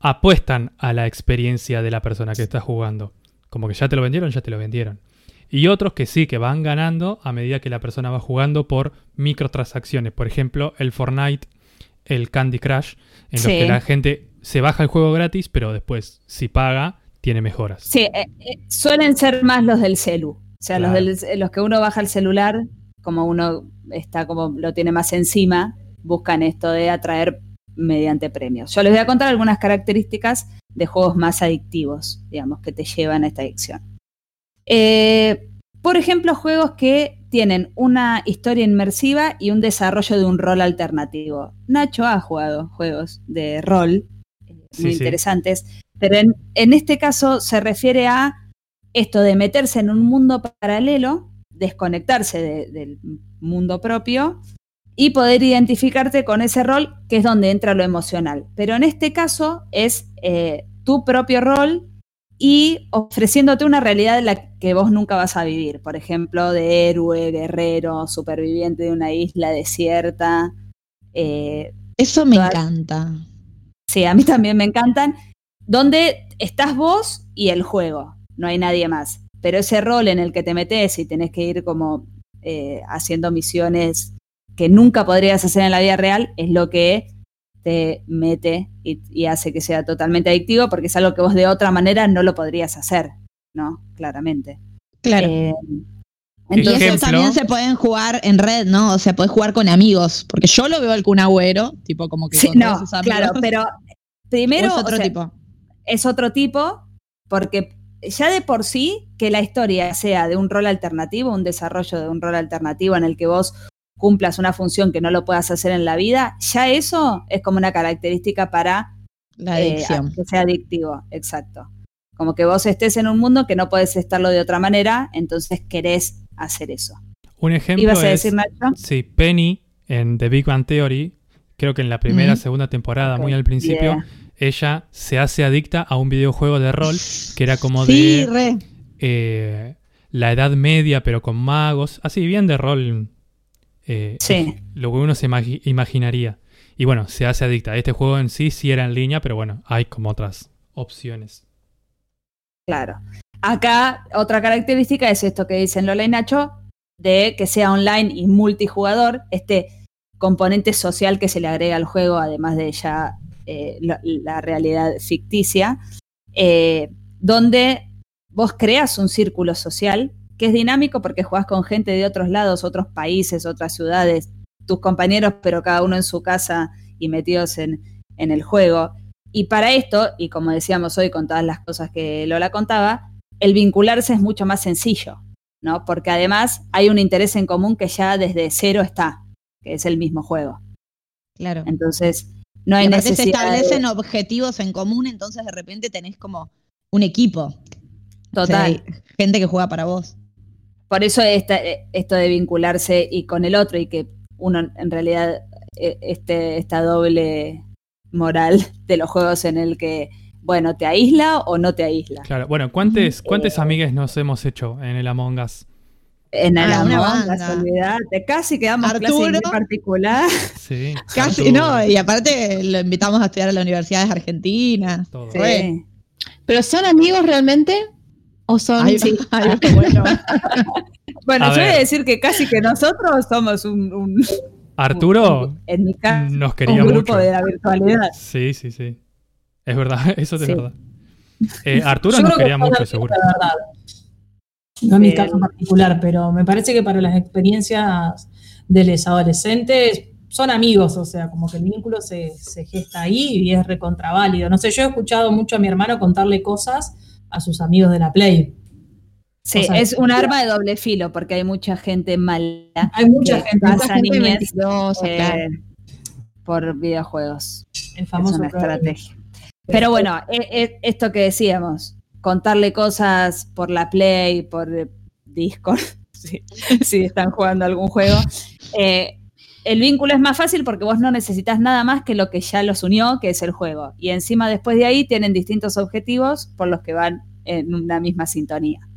apuestan a la experiencia de la persona que está jugando. Como que ya te lo vendieron, ya te lo vendieron. Y otros que sí, que van ganando a medida que la persona va jugando por microtransacciones. Por ejemplo, el Fortnite, el Candy Crush, en los que la gente se baja el juego gratis, pero después, si paga, tiene mejoras. sí, eh, eh, suelen ser más los del celu. O sea, Claro. los, del- los que uno baja el celular, como uno está como lo tiene más encima, buscan esto de atraer mediante premios. Yo les voy a contar algunas características de juegos más adictivos, digamos, que te llevan a esta adicción. Eh, por ejemplo, juegos que tienen una historia inmersiva y un desarrollo de un rol alternativo. Nacho ha jugado juegos de rol eh, muy Sí, sí. interesantes, pero en, en este caso se refiere a esto de meterse en un mundo paralelo, desconectarse de- del mundo propio y poder identificarte con ese rol, que es donde entra lo emocional. Pero en este caso es eh, tu propio rol y ofreciéndote una realidad en la que vos nunca vas a vivir. Por ejemplo, de héroe, guerrero, superviviente de una isla desierta. Eh, Eso me Todas- encanta. sí, a mí también me encantan. Donde estás vos y el juego, no hay nadie más. Pero ese rol en el que te metes y tenés que ir como eh, haciendo misiones que nunca podrías hacer en la vida real es lo que te mete y, y hace que sea totalmente adictivo porque es algo que vos de otra manera no lo podrías hacer, ¿no? Claramente. Claro. Eh, y entonces, eso también se pueden jugar en red, ¿no? O sea, podés jugar con amigos. Porque yo lo veo al Kun Agüero, tipo como que sí, con no, todos sus amigos. claro, pero ¿O primero es otro o sea, tipo. es otro tipo, porque ya de por sí que la historia sea de un rol alternativo, un desarrollo de un rol alternativo en el que vos cumplas una función que no lo puedas hacer en la vida, ya eso es como una característica para La eh, adicción. que sea adictivo, exacto. Como que vos estés en un mundo que no podés estarlo de otra manera, entonces querés hacer eso. Un ejemplo ¿Ibas a es, decir, Nacho? sí, Penny en The Big Bang Theory, creo que en la primera, Ujú. segunda temporada, muy al principio, yeah. ella se hace adicta a un videojuego de rol que era como Sí, de re. eh, la Edad Media, pero con magos, así bien de rol, eh, Sí. lo que uno se imagi- imaginaría. Y bueno, se hace adicta. Este juego en sí sí era en línea, pero bueno, hay como otras opciones. Claro. Acá otra característica es esto que dicen Lola y Nacho, de que sea online y multijugador, este componente social que se le agrega al juego, además de ya eh, la, la realidad ficticia, eh, donde vos creas un círculo social que es dinámico porque jugás con gente de otros lados, otros países, otras ciudades, tus compañeros, pero cada uno en su casa y metidos en, en el juego. Y para esto, y como decíamos hoy con todas las cosas que Lola contaba, el vincularse es mucho más sencillo, ¿no? Porque además hay un interés en común que ya desde cero está, que es el mismo juego. Claro. Entonces, no hay Y aparte se necesidad. de- establecen objetivos en común, entonces de repente tenés como un equipo. O sea, Total. gente que juega para vos. Por eso esta- eh, esto de vincularse y con el otro y que uno en realidad eh, este, esta doble moral (laughs) de los juegos en el que, bueno, te aísla o no te aísla. Claro, bueno, ¿cuántas, cuántas amigas nos hemos hecho en el Among Us? En el Ah, amor, banda. olvidate, casi quedamos clase Arturo. inglés particular. Sí. (laughs) Casi, Arturo, no, y aparte lo invitamos a estudiar a las universidades argentinas. todo. Sí. ¿Pero son amigos realmente? ¿O son.? Ay, Sí. (laughs) ay, qué bueno. (laughs) Bueno, yo voy a decir que casi que nosotros somos un, un- Arturo en mi caso, nos un grupo mucho. de la virtualidad. Sí, sí, sí. Es verdad, (laughs) eso es Sí. verdad. Eh, Arturo Yo nos que quería mucho, seguro. No en mi Bien. caso particular, pero me parece que para las experiencias de los adolescentes son amigos, o sea, como que el vínculo se, se gesta ahí y es recontraválido. No sé, yo he escuchado mucho a mi hermano contarle cosas a sus amigos de la Play. Sí, O sea, es un arma de doble filo porque hay mucha gente mala Hay mucha gente, pasa gente eh, claro. por videojuegos. el Es famoso una problema. estrategia. Pero bueno, e- e- esto que decíamos, contarle cosas por la Play, por eh, Discord, (laughs) si, si están jugando algún juego, eh, el vínculo es más fácil porque vos no necesitas nada más que lo que ya los unió, que es el juego. Y encima después de ahí tienen distintos objetivos por los que van en una misma sintonía.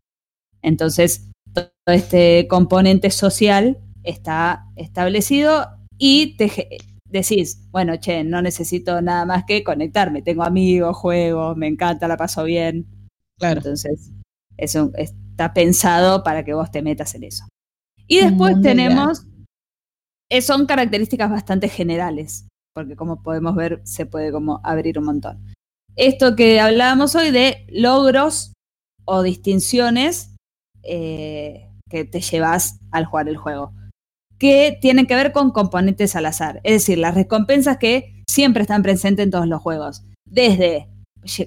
Entonces, todo este componente social está establecido y te decís, bueno, che, no necesito nada más que conectarme, tengo amigos, juego, me encanta, la paso bien. Claro. Entonces, eso está pensado para que vos te metas en eso. Y después tenemos, son características bastante generales, porque como podemos ver, se puede como abrir un montón. Esto que hablábamos hoy de logros o distinciones eh, que te llevas al jugar el juego, que tienen que ver con componentes al azar, es decir, las recompensas que siempre están presentes en todos los juegos, desde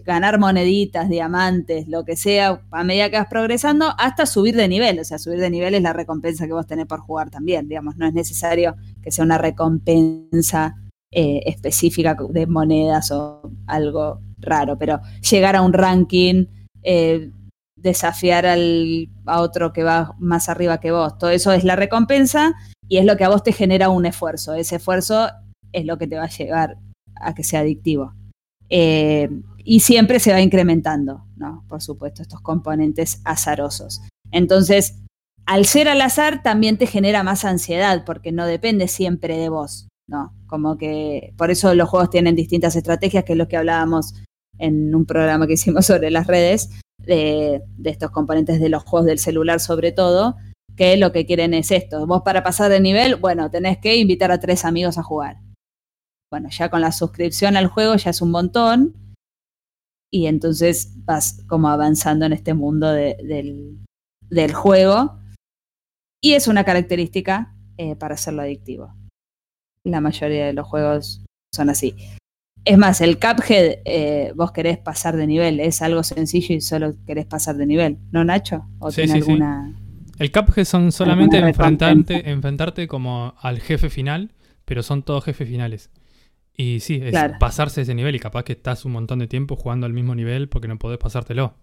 ganar moneditas, diamantes, lo que sea, a medida que vas progresando, hasta subir de nivel. O sea, subir de nivel es la recompensa que vos tenés por jugar también, digamos, no es necesario que sea una recompensa eh, específica de monedas o algo raro, pero llegar a un ranking, eh, desafiar al, a otro que va más arriba que vos, todo eso es la recompensa y es lo que a vos te genera un esfuerzo. Ese esfuerzo es lo que te va a llevar a que sea adictivo. Eh, y siempre se va incrementando, ¿no? Por supuesto, estos componentes azarosos. Entonces, al ser al azar, también te genera más ansiedad, porque no depende siempre de vos, ¿no? Como que por eso los juegos tienen distintas estrategias, que es lo que hablábamos en un programa que hicimos (laughs) sobre las redes, de, de estos componentes de los juegos del celular sobre todo, que lo que quieren es esto. Vos para pasar de nivel, bueno, tenés que invitar a tres amigos a jugar. Bueno, ya con la suscripción al juego ya es un montón. Y entonces vas como avanzando en este mundo de- del, del juego. Y es una característica eh, para hacerlo adictivo. La mayoría de los juegos son así. Es más, el Cuphead, eh, vos querés pasar de nivel, es algo sencillo y solo querés pasar de nivel, ¿no, Nacho? ¿O Sí, tiene sí, sí. alguna...? El Cuphead son solamente enfrentarte, enfrentarte como al jefe final, pero son todos jefes finales. Y sí, es Claro. pasarse ese nivel y capaz que estás un montón de tiempo jugando al mismo nivel porque no podés pasártelo.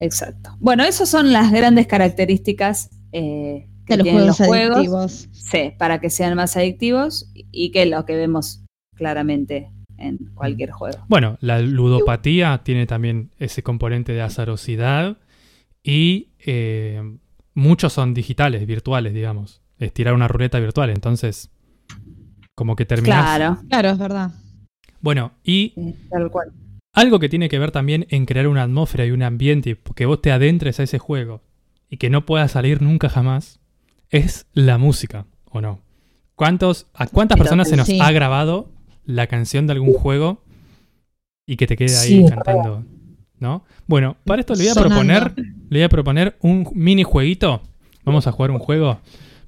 Exacto. Bueno, esas son las grandes características eh, que De los tienen juegos los juegos. adictivos. Sí, para que sean más adictivos y que es lo que vemos claramente en cualquier juego. Bueno, la ludopatía tiene también ese componente de azarosidad y eh, muchos son digitales, virtuales, digamos. Es tirar una ruleta virtual, entonces como que terminás. Claro, Claro, es verdad. Bueno, y tal cual. algo que tiene que ver también en crear una atmósfera y un ambiente, que vos te adentres a ese juego y que no puedas salir nunca jamás, es la música, ¿o no? ¿Cuántos, ¿A cuántas Pero personas se nos sí. ha grabado la canción de algún juego y que te quede ahí Sí, cantando? ¿No? Bueno, para esto le voy a Sonando. proponer, le voy a proponer un mini jueguito. Vamos a jugar un juego.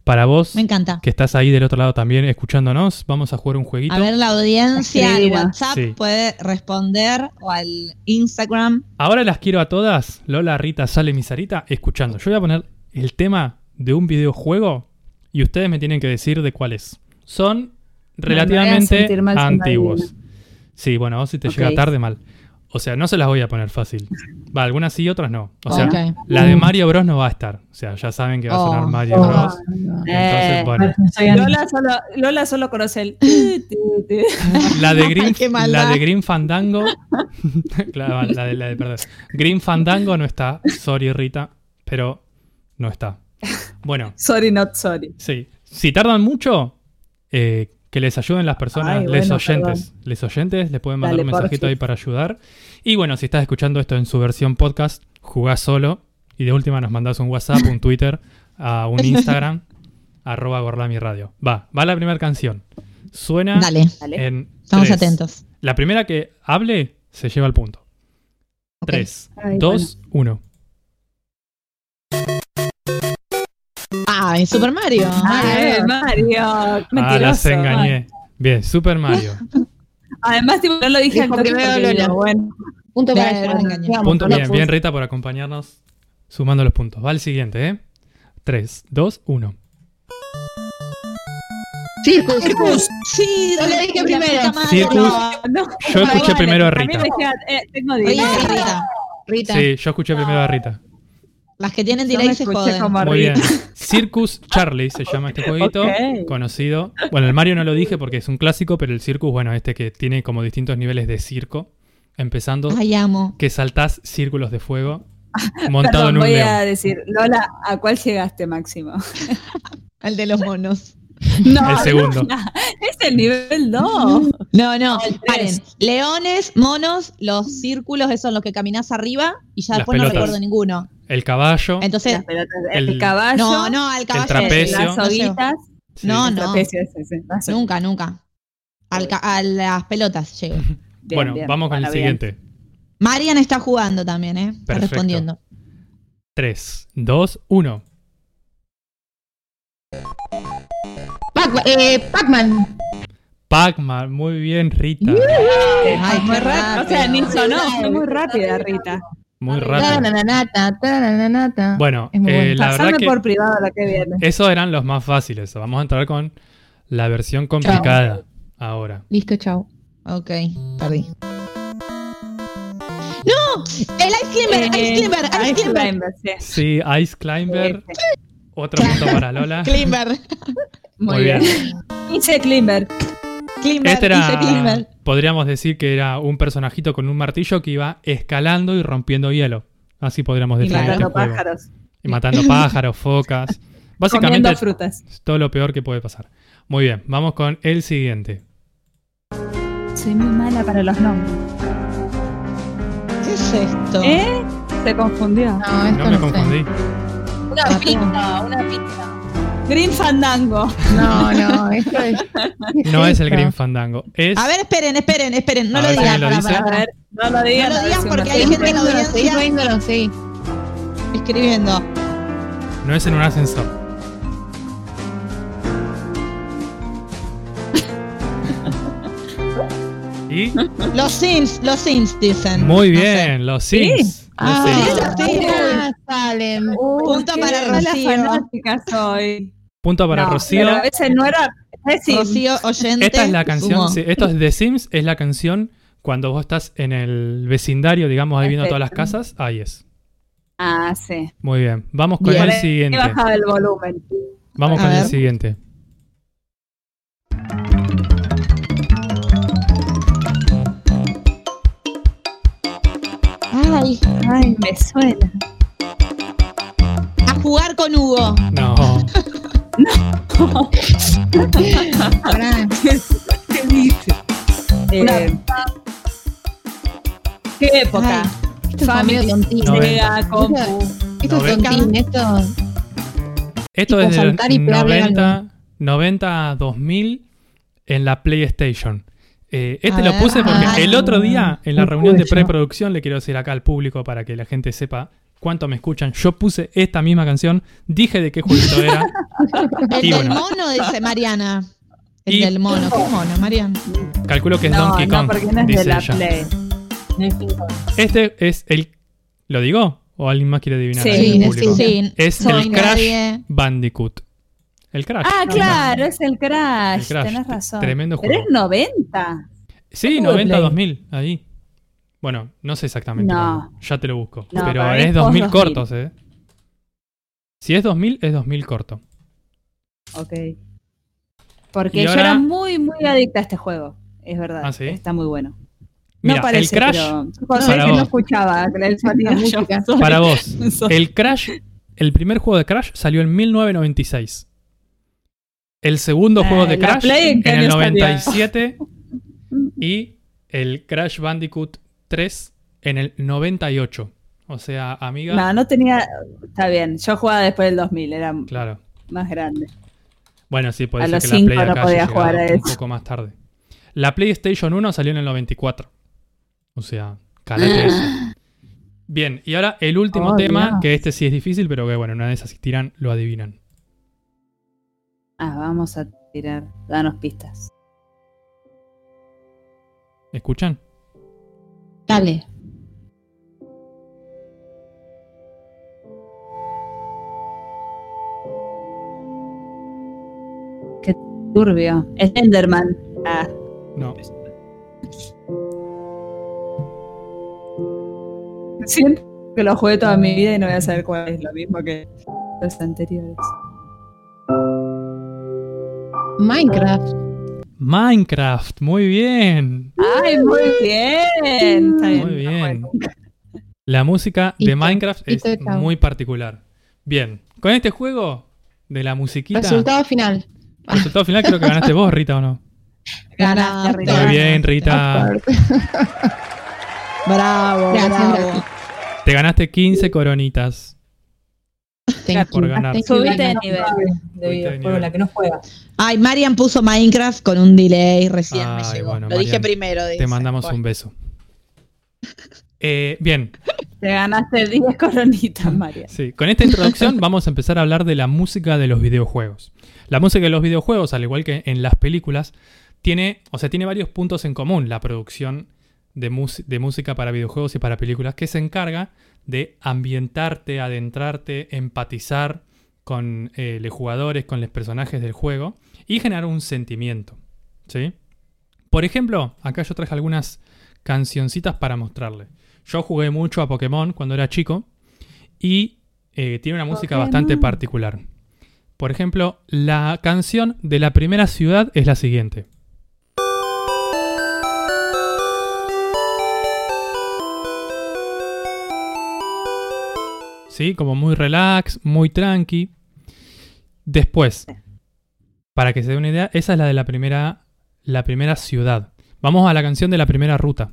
Para vos, Me encanta. que estás ahí del otro lado también escuchándonos, vamos a jugar un jueguito. A ver, la audiencia al. WhatsApp Sí. puede responder o al Instagram. Ahora las quiero a todas, Lola, Rita, Sale, Misarita, escuchando. Yo voy a poner el tema de un videojuego y ustedes me tienen que decir de cuál es. Son relativamente antiguos. Sí, bueno, vos si te llega tarde mal. O sea, no se las voy a poner fácil. Va, algunas sí, otras no. O sea, la de Mario Bros no va a estar. O sea, ya saben que va a sonar Oh. Mario Oh. Bros. Eh, Entonces, bueno. Soy Ana. Lola, solo, Lola solo conoce el... (laughs) La de (laughs) Green, la de Green Fandango. (laughs) claro, la de, la de perdón. Green Fandango no está. Sorry, Rita. Pero no está. Bueno, sorry, not sorry. sí. Si tardan mucho, eh, que les ayuden las personas, Ay, les bueno, oyentes. Les oyentes les pueden mandar Dale, un mensajito porfis. ahí para ayudar. Y bueno, si estás escuchando esto en su versión podcast, jugás solo. Y de última nos mandás un WhatsApp, un Twitter, a un (laughs) Instagram, arroba Gorlami Radio. Va, va la primera canción. Suena Dale, Dale. en estamos tres. atentos. La primera que hable se lleva el punto. Ok. 3, Ay, 2, 1. En Super Mario. Ay, Mario. Ah, las engañé. Bien, Super Mario. (laughs) Además, tipo, no lo dije Dijo al toque primero bueno. Punto para Bien, engañé. Punto, bien, bien Rita por acompañarnos sumando los puntos. Va el siguiente, ¿eh? 3, 2, 1. Circus, circus. Sí, Yo le dije primero. Circus. No, Yo escuché primero a a mí Rita. me eh, tengo. Rita, Rita. Sí, yo escuché primero a Rita. Las que tienen delay me se escuché joden. como Muy bien. (laughs) Circus Charlie se llama este jueguito. Conocido. Bueno, el Mario no lo dije porque es un clásico, pero el Circus, bueno, este que tiene como distintos niveles de circo. Empezando Ay, amo. que saltás círculos de fuego (laughs) montado Perdón, en un voy león. a decir, Lola, ¿a cuál llegaste, Máximo? (laughs) El de los monos. (laughs) No, El segundo. no, es el nivel 2. No, no, El paren. Leones, monos, los círculos, esos son los que caminás arriba y ya Las después no pelotas. recuerdo ninguno. El caballo. Entonces, el, el- caballo, no, no, al caballo. trapecio. las no sé. hoguitas. sí. No, el no. trapecio ese, no. Nunca, nunca. Al a las pelotas llego. (laughs) Bien, bueno, bien, vamos con bueno, el bien. siguiente. Marian está jugando también, ¿eh? Está Perfecto. respondiendo. 3, 2, 1. Eh, Pac-Man. Pac-Man, muy bien, Rita. Ay, Muy rápido. O sea, ni rápido. sonó, fue muy rápida, Rita. Muy rápido. Bueno, eh, la verdad que por privado lo que viene. esos eran los más fáciles. Vamos a entrar con la versión complicada ahora. Listo, chao. Ok, perdí. ¡No! El Ice Climber, Ice Climber, Ice Ice Climber. Climber, sí. Sí, Ice Climber. Otro punto para Lola. Climber. (laughs) Muy, Muy bien. Hice Climber. Climber, Este Ice era, Climber. podríamos decir que era un personajito con un martillo que iba escalando y rompiendo hielo. Así podríamos Y definir este matando juego. pájaros. Y matando pájaros, focas. (laughs) Básicamente Comiendo es frutas. todo lo peor que puede pasar. Muy bien, vamos con el siguiente. Soy muy mala para los nombres. ¿Qué es esto? ¿Eh? Se confundió. No, esto No me sé. confundí. Una pista, una pista. Green Fandango. No, no, esto es. ¿qué No es el? Green Fandango. Es A ver, esperen, esperen, esperen. No A lo digan. lo para, para, para. no lo digas. No lo a ver digas si porque hay gente en la audiencia. sí. Escribiendo. no es en un ascensor. y Los Sims, los Sims dicen. muy No sé. bien, los Sims. Sí. Mira, Salem. Punto para Rocío. Punto para Rocío. pero ese no era. Rocío oyente. Esta es la canción, sí, esto es The Sims, es la canción cuando vos estás en el vecindario, digamos, ahí viendo todas las casas. Ahí es. Ah, sí. Muy bien. Vamos con Bien. el He siguiente. bajado el volumen. Vamos A con el siguiente. Ay, Ay, me suena. a jugar con Hugo. No. (laughs) Pará. ¿Qué dice? Eh, ¿Qué época? Ay, Esto es medio tontín. No, Sega, compu. Esto es tontín, esto. Esto es pegarle 90, 90 a 2000 en la PlayStation. Eh, este A lo ver. puse porque el otro día, en la reunión de preproducción, le quiero decir acá al público para que la gente sepa cuánto me escuchan. Yo puse esta misma canción, dije de qué jueguito era. (laughs) El Y del bueno. mono, dice Mariana. El Y- del mono. ¿Qué mono, Mariana? Calculo que es No, Donkey no, Kong, porque no es de la ella. Play. Este es el. ¿Lo digo? ¿O alguien más quiere adivinar? Sí, sí? Sí, Es soy el Crash nadie. Bandicoot. El Crash. Ah, claro, es el Crash. El Crash, Tenés razón. tremendo Pero juego. es 90. Sí, ¿Cómo de 90, Play? 2000, ahí. Bueno, no sé exactamente. No. Ya te lo busco. No, pero es es 2000 post-2000. cortos, ¿eh? Si es 2000, es 2000 corto. Ok. Porque Y yo ahora- era muy, muy adicta a este juego. Es verdad. ¿Ah, sí? Está muy bueno. Mira, no parece, el Crash, pero José para que vos. no escuchaba (laughs) para vos, (laughs) el Crash, el primer juego de Crash salió en 1996. El segundo Ah, juego de Crash ¿en el año salió? 97 (laughs) y el Crash Bandicoot 3 en el 98. O sea, amiga, No, no tenía. Está bien. Yo jugaba después del 2000, era claro. más grande. Bueno, sí, puede A ser los que la Play no acá podía jugar a un eso. poco más tarde. La PlayStation 1 salió en el 94. O sea, calate eso. (gasps) Bien, y ahora el último Oh, tema, Dios. que este sí es difícil, pero que bueno, una de esas si tiran, lo adivinan. Ah, vamos a tirar. Danos pistas. ¿Escuchan? Dale. Turbio. Enderman. Ah, No. siento que lo jugué toda mi vida y no voy a saber cuál es lo mismo que los anteriores. Minecraft. Minecraft, muy bien. ¡Ay, muy bien! Está bien. Muy bien. La música de Minecraft es muy particular. Bien, con este juego de la musiquita, resultado, Resultado final. final creo que ganaste vos, Rita, ¿o no? (laughs) Ganaste, Ganaste. Rita. Muy bien, Rita. Bravo, Gracias, bravo. gracias. Te ganaste 15 coronitas. Thank Por you. ganar. Subiste de nivel. De videojuego, la que no juega. Ay, Marian puso Minecraft con un delay recién me llegó. bueno, Lo dije primero. Te mandamos Bueno. un beso. Eh, bien, Te ganaste 10 coronitas, María. sí. Con esta introducción vamos a empezar a hablar de la música de los videojuegos. La música de los videojuegos, al igual que en las películas, tiene, o sea, tiene varios puntos en común la producción de, de música para videojuegos y para películas, que se encarga de ambientarte, adentrarte, empatizar con eh, los jugadores, con los personajes del juego y generar un sentimiento. ¿sí? Por ejemplo, acá yo traje algunas cancioncitas para mostrarle. Yo jugué mucho a Pokémon cuando era chico y eh, tiene una música Pokémon. bastante particular. Por ejemplo, la canción de la primera ciudad es la siguiente. ¿Sí? Como muy relax, muy tranqui. Después, para que se dé una idea, esa es la de la primera, la primera ciudad. Vamos a la canción de la primera ruta.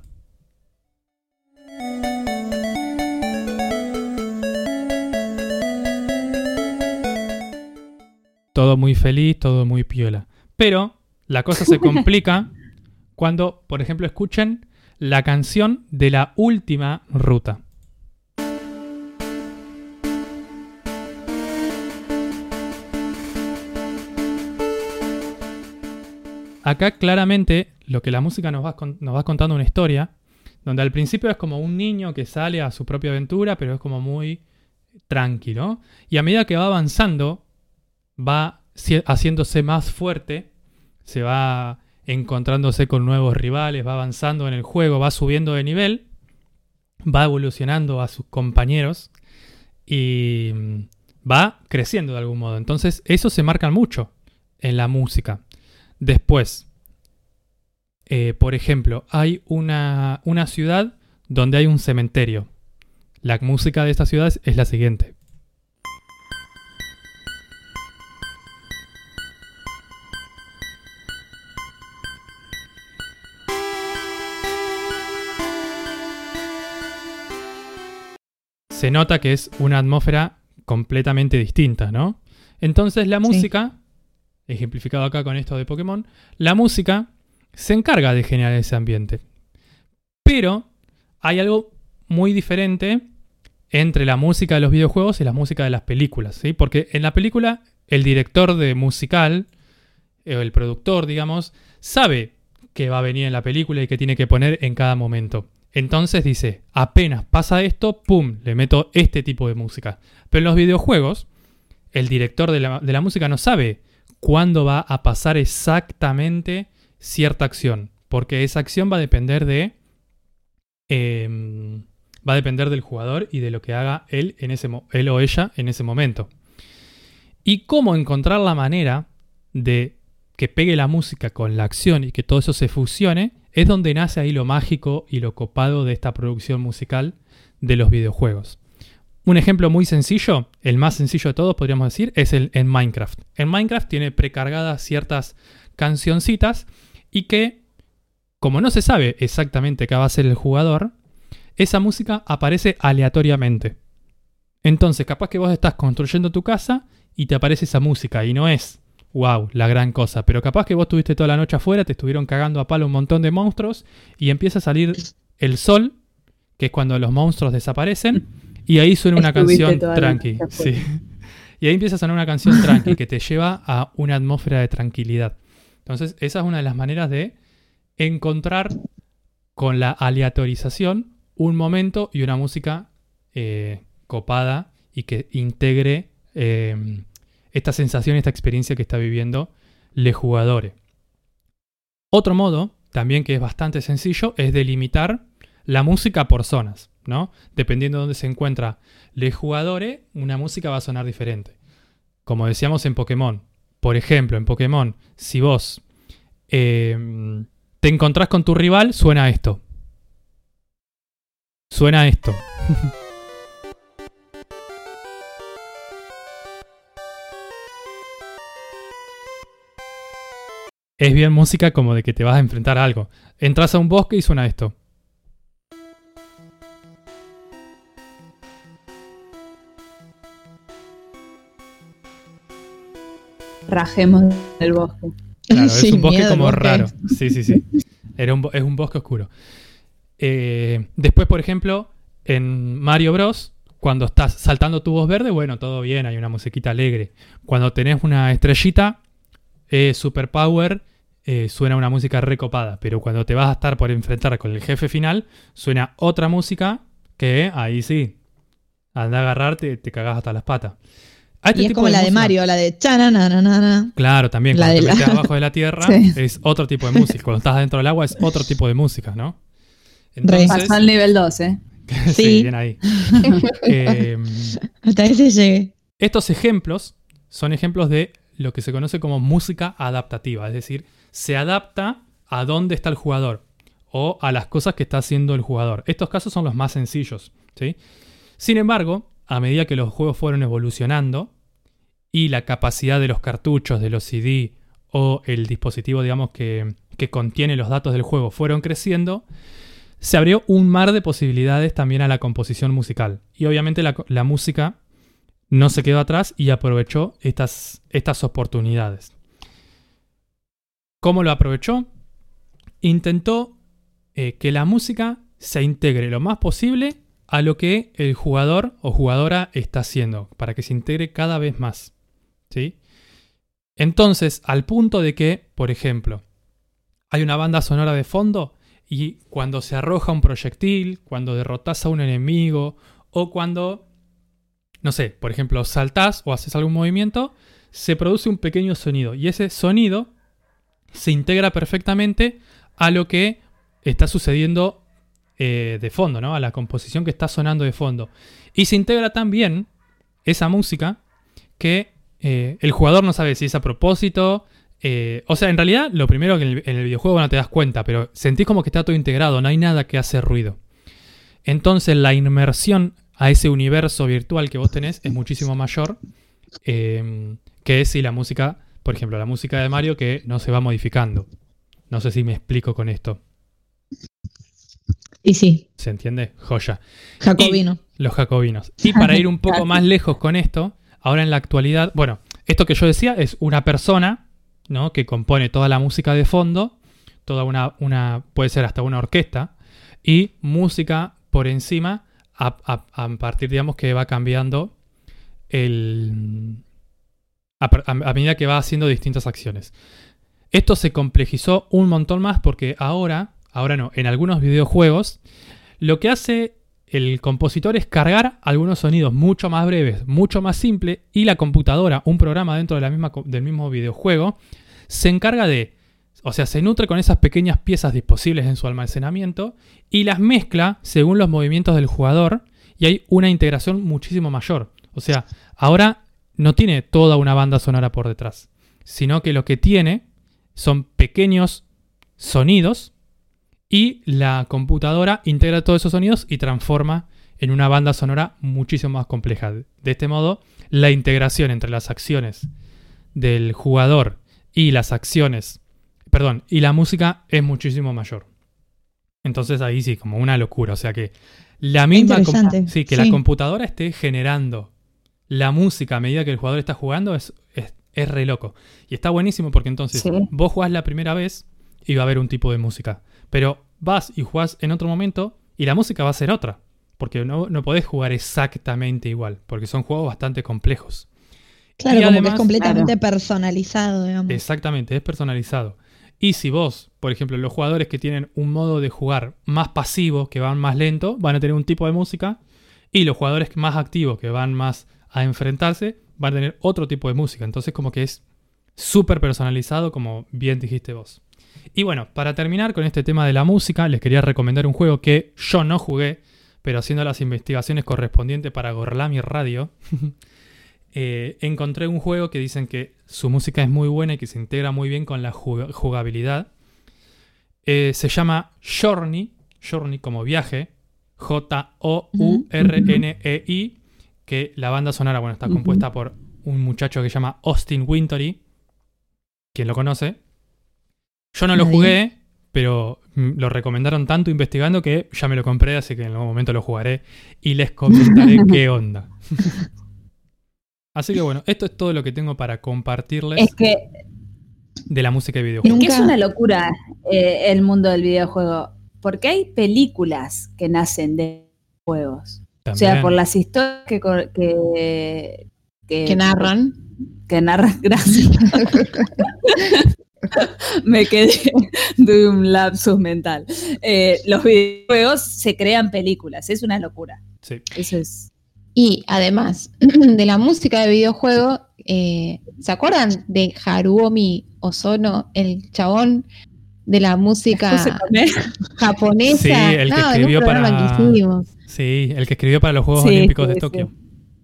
Todo muy feliz, todo muy piola. Pero la cosa se (laughs) complica cuando, por ejemplo, escuchen la canción de la última ruta. Acá claramente lo que la música nos va, nos va contando una historia donde al principio es como un niño que sale a su propia aventura, pero es como muy tranquilo. Y a medida que va avanzando, va haciéndose más fuerte, se va encontrándose con nuevos rivales, va avanzando en el juego, va subiendo de nivel, va evolucionando a sus compañeros y mm, va creciendo de algún modo. Entonces, eso se marca mucho en la música. Después, eh, por ejemplo, hay una, una ciudad donde hay un cementerio. La música de esta ciudad es la siguiente. se nota que es una atmósfera completamente distinta, ¿no? Entonces la música, ejemplificado acá con esto de Pokémon, la música se encarga de generar ese ambiente. Pero hay algo muy diferente entre la música de los videojuegos y la música de las películas, ¿sí? Porque en la película el director de musical, o el productor, digamos, sabe que va a venir en la película y que tiene que poner en cada momento. Entonces dice, apenas pasa esto, ¡pum!, le meto este tipo de música. Pero en los videojuegos, el director de la, música no sabe cuándo va a pasar exactamente cierta acción. Porque esa acción va a depender de. Em, va a depender del jugador y de lo que haga él, en ese él o ella en ese momento. Y cómo encontrar la manera de que pegue la música con la acción y que todo eso se fusione es donde nace ahí lo mágico y lo copado de esta producción musical de los videojuegos. Un ejemplo muy sencillo, el más sencillo de todos podríamos decir, es el en Minecraft. En Minecraft tiene precargadas ciertas cancioncitas y que, como no se sabe exactamente qué va a hacer el jugador, esa música aparece aleatoriamente. Entonces, capaz que vos estás construyendo tu casa y te aparece esa música y no es wow, la gran cosa. Pero capaz que vos estuviste toda la noche afuera, te estuvieron cagando a palo un montón de monstruos y empieza a salir el sol, que es cuando los monstruos desaparecen, y ahí suena una canción tranqui. Y ahí empieza a sonar una canción tranqui que te lleva a una atmósfera de tranquilidad. Entonces, esa es una de las maneras de encontrar con la aleatorización un momento y una música eh, copada y que integre eh, esta sensación, esta experiencia que está viviendo le jugadores. Otro modo, también que es bastante sencillo, es delimitar la música por zonas, ¿no? Dependiendo de dónde se encuentra le jugadores, una música va a sonar diferente. Como decíamos en Pokémon. Por ejemplo, en Pokémon, si vos em, te encontrás con tu rival, suena esto. Suena esto. (laughs) es bien música como de que te vas a enfrentar a algo. Entras a un bosque y suena esto. Rajemos del bosque. Claro, es (laughs) un bosque como raro. Sí, sí, sí. Era un, es un bosque oscuro. Eh, después, por ejemplo, en Mario Bros., cuando estás saltando tubos verdes, bueno, todo bien, hay una musiquita alegre. Cuando tenés una estrellita, eh, Superpower eh, suena una música recopada, pero cuando te vas a estar por enfrentar con el jefe final, suena otra música que ahí sí, anda a agarrarte, te cagas hasta las patas. Este y es como la de Mario, la de chananana. Claro, también. cuando te metes abajo de la tierra (laughs) es otro tipo de música. Cuando estás dentro del agua es otro tipo de música, ¿no? Entonces, al nivel 12. (laughs) sí, bien ahí. (laughs) eh, Hasta ese llegué. Estos ejemplos son ejemplos de lo que se conoce como música adaptativa, es decir, se adapta a dónde está el jugador o a las cosas que está haciendo el jugador. Estos casos son los más sencillos. ¿sí? Sin embargo, a medida que los juegos fueron evolucionando y la capacidad de los cartuchos, de los CD o el dispositivo, digamos, que, contiene los datos del juego fueron creciendo, se abrió un mar de posibilidades también a la composición musical. Y obviamente la, música no se quedó atrás y aprovechó estas, estas oportunidades. ¿Cómo lo aprovechó? Intentó eh, que la música se integre lo más posible a lo que el jugador o jugadora está haciendo, para que se integre cada vez más. ¿sí? Entonces, al punto de que, por ejemplo, hay una banda sonora de fondo Y cuando se arroja un proyectil, cuando derrotas a un enemigo o cuando, no sé, por ejemplo, saltás o haces algún movimiento, se produce un pequeño sonido. Y ese sonido se integra perfectamente a lo que está sucediendo eh, de fondo, ¿no? A la composición que está sonando de fondo. Y se integra también esa música que eh, el jugador no sabe si es a propósito. eh, o sea, en realidad, lo primero que en el, videojuego no te das cuenta, pero sentís como que está todo integrado, no hay nada que hace ruido. Entonces, la inmersión a ese universo virtual que vos tenés es muchísimo mayor eh, que si la música, por ejemplo, la música de Mario que no se va modificando. No sé si me explico con esto. Y sí, ¿Se entiende? Joya. Jacobino. Los jacobinos. Y para ir un (laughs) poco más lejos con esto, ahora en la actualidad, bueno, esto que yo decía es una persona, ¿no? Que compone toda la música de fondo, toda una, una puede ser hasta una orquesta, y música por encima, a, a- a partir, digamos, que va cambiando el... A medida que va haciendo distintas acciones. Esto se complejizó un montón más porque ahora, ahora no, en algunos videojuegos, lo que hace el compositor es cargar algunos sonidos mucho más breves, mucho más simple, y la computadora, un programa dentro de la misma, del mismo videojuego, se encarga de, o sea, se nutre con esas pequeñas piezas disponibles en su almacenamiento y las mezcla según los movimientos del jugador y hay una integración muchísimo mayor. O sea, ahora no tiene toda una banda sonora por detrás, sino que lo que tiene son pequeños sonidos y la computadora integra todos esos sonidos y transforma en una banda sonora muchísimo más compleja. De este modo, la integración entre las acciones del jugador y las acciones, perdón, y la música es muchísimo mayor. Entonces ahí sí, como una locura. O sea que la misma sí, que sí. la computadora esté generando la música a medida que el jugador está jugando es, es, es re loco. Y está buenísimo porque entonces Sí. vos jugás la primera vez y va a haber un tipo de música. Pero vas y jugás en otro momento y la música va a ser otra. Porque no, no podés jugar exactamente igual. Porque son juegos bastante complejos. Claro, Y como que es completamente personalizado, digamos. Exactamente, es personalizado. Y si vos, por ejemplo, los jugadores que tienen un modo de jugar más pasivo, que van más lento, van a tener un tipo de música. Y los jugadores más activos, que van más a enfrentarse, van a tener otro tipo de música. Entonces como que es súper personalizado, como bien dijiste vos. Y bueno, para terminar con este tema de la música, les quería recomendar un juego que yo no jugué, pero haciendo las investigaciones correspondientes para Gorlami Radio, (laughs) eh, encontré un juego que dicen que su música es muy buena y que se integra muy bien con la jug- jugabilidad. Eh, se llama Journey, Journey como viaje, J-O-U-R-N-E-I, que la banda sonora, bueno, está compuesta por un muchacho que se llama Austin Wintory, quien lo conoce. Yo no lo Nadie. jugué, pero lo recomendaron tanto investigando que ya me lo compré, así que en algún momento lo jugaré y les comentaré (laughs) qué onda. Así que bueno, esto es todo lo que tengo para compartirles Es que, de la música de es videojuegos. que es una locura eh, el mundo del videojuego. Porque hay películas que nacen de juegos. O sea, por las historias que, que, que, que narran. que narran, (laughs) gracias. (laughs) Me quedé (laughs) de un lapsus mental. Eh, los videojuegos se crean películas, es una locura. Sí. Eso es. Y además (clears throat) de la música de videojuego, eh, ¿se acuerdan de Haruomi Ozono, el chabón de la música (laughs) japonesa? Sí, el que escribió para- que. Sí, el que escribió para los Juegos Sí, Olímpicos de Tokio. sí.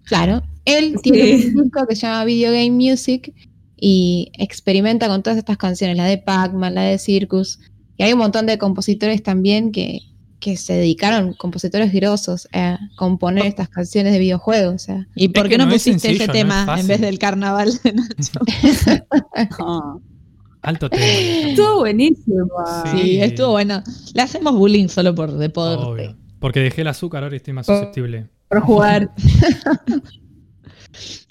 Claro, él Sí. tiene un disco que se llama Video Game Music y experimenta con todas estas canciones, la de Pac-Man, la de Circus. Y hay un montón de compositores también que, que se dedicaron, compositores grosos, a componer estas canciones de videojuegos. O sea, ¿Y por Es qué no, es pusiste sencillo, ese no tema es en vez del carnaval de Nacho? (laughs) Alto tema. Estuvo buenísimo. Sí. Sí, estuvo bueno. Le hacemos bullying solo por deporte. Obvio. Porque dejé el azúcar, ahora estoy más susceptible. Por jugar. (laughs)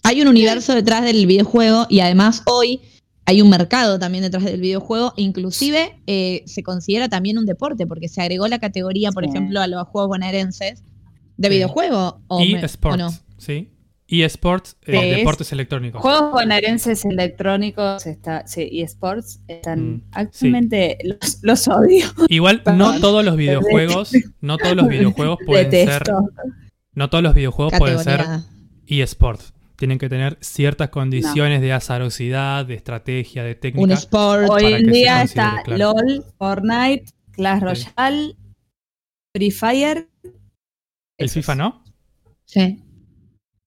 Hay un universo detrás del videojuego y además hoy hay un mercado también detrás del videojuego. Inclusive eh, se considera también un deporte porque se agregó la categoría, por Sí. ejemplo, a los juegos bonaerenses de Sí. videojuego. ¿o y me- o Sports, no? ¿sí? eSports, eh, Sí, es- deportes electrónicos. Juegos bonaerenses electrónicos está, sí, y esports están Mm, actualmente los, los odio. Igual no todos los videojuegos, no todos los videojuegos pueden ser, no todos los videojuegos pueden ser eSports. Tienen que tener ciertas condiciones de azarosidad, de estrategia, de Un técnica. sport. Hoy- en día está claro. LOL, Fortnite, Clash Sí. Royale, Free Fire. ¿El. FIFA no? Sí.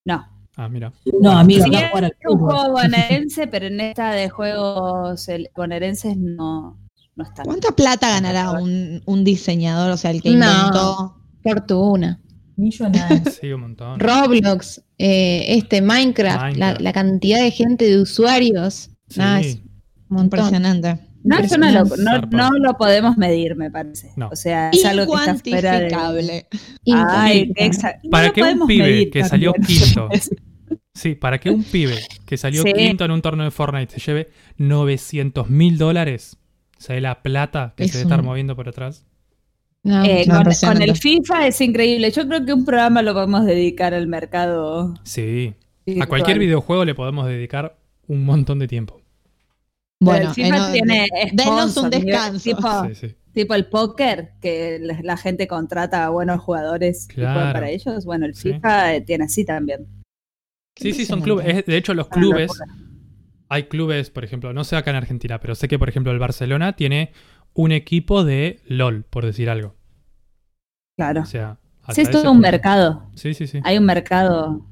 No. Ah, mira. No, amigo, Sí, jugar al un juego (laughs) bonaerense, pero en esta de juegos bonaerenses no, no está. ¿Cuánta plata ganará un, un diseñador, o sea, el que No. inventó? Fortuna. Millonario. Sí, un montón. Roblox, eh, este Minecraft, La, Minecraft. la cantidad de gente de usuarios. Sí. Nada, es un. Impresionante. No, eso no, lo, no, lo podemos medir, me parece. No. O sea, es algo que está fuera de... Incuantificable. Ay, exacto. No Para que un pibe medir que salió quinto, (laughs) sí, para que un pibe que salió Sí. quinto en un torneo de Fortnite se lleve 900 mil dólares, ¿sabe la plata que Es se debe estar moviendo por atrás? No, Eh, No, con, el FIFA es increíble. Yo creo que un programa lo podemos dedicar al mercado. Sí. A cualquier videojuego le podemos dedicar un montón de tiempo. Pero Bueno, el FIFA eh, tiene denos un descanso. Tipo, Sí, sí. tipo el póker, que la gente contrata a buenos jugadores y Claro. juegan para ellos. Bueno, el. FIFA eh, tiene así también. Sí, sí, son clubes. Es- De hecho, los Una clubes, hay clubes, por ejemplo, no sé acá en Argentina, pero sé que, por ejemplo, el Barcelona tiene un equipo de LOL, por decir algo. Claro. O sea, Sí, es todo un mercado. Sí, sí, sí. Hay un mercado.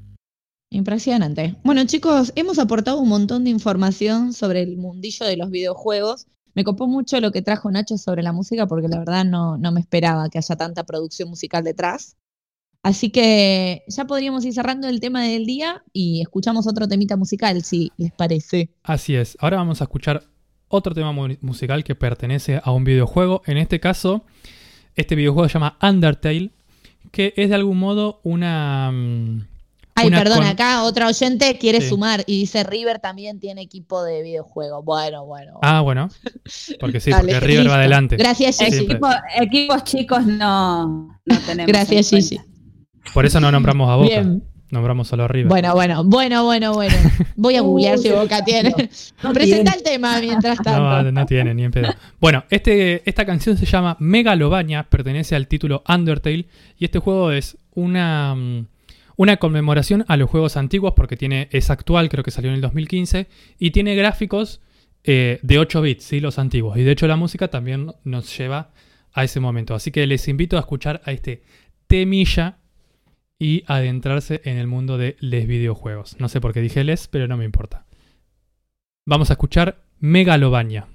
Impresionante. Bueno, chicos, hemos aportado un montón de información sobre el mundillo de los videojuegos. Me copó mucho lo que trajo Nacho sobre la música porque la verdad no, no me esperaba que haya tanta producción musical detrás. Así que ya podríamos ir cerrando el tema del día y escuchamos otro temita musical, si les parece. Así es. Ahora vamos a escuchar otro tema mu- musical que pertenece a un videojuego. En este caso, este videojuego se llama Undertale, que es de algún modo una... Ay, una perdón, con- acá otra oyente quiere Sí. sumar y dice River también tiene equipo de videojuego. Bueno, bueno. Ah, bueno. Porque sí, Dale, porque River listo. va adelante. Gracias, Gigi. Equipo- equipos chicos no, no tenemos. Gracias, Gigi. cuenta. Por eso no nombramos a Boca. Bien. Nombramos solo a River. Bueno, bueno, bueno, bueno, bueno. Voy a googlear si Boca tiene. No (laughs) Presenta tiene. el tema mientras tanto. No, no tiene ni en pedo. Bueno, este, esta canción se llama Megalovania, pertenece al título Undertale y este juego es una, mm, una conmemoración a los juegos antiguos porque tiene, es actual, creo que salió en el 2015 y tiene gráficos eh, de 8 bits, ¿sí? los antiguos. Y de hecho la música también nos lleva a ese momento. Así que les invito a escuchar a este temilla y adentrarse en el mundo de les videojuegos. No sé por qué dije les, pero no me importa. Vamos a escuchar Megalovania.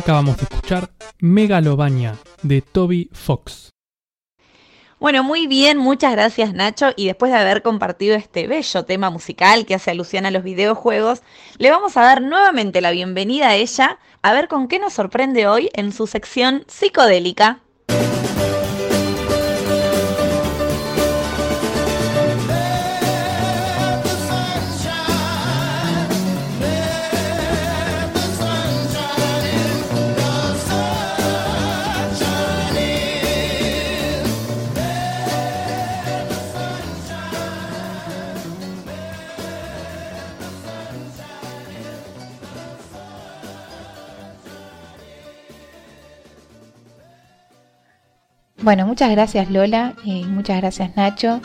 Acabamos de escuchar Megalovania de Toby Fox. Bueno, muy bien, muchas gracias Nacho. Y después de haber compartido este bello tema musical que hace alusión a los videojuegos, le vamos a dar nuevamente la bienvenida a ella a ver con qué nos sorprende hoy en su sección psicodélica. Bueno, muchas gracias Lola y muchas gracias Nacho.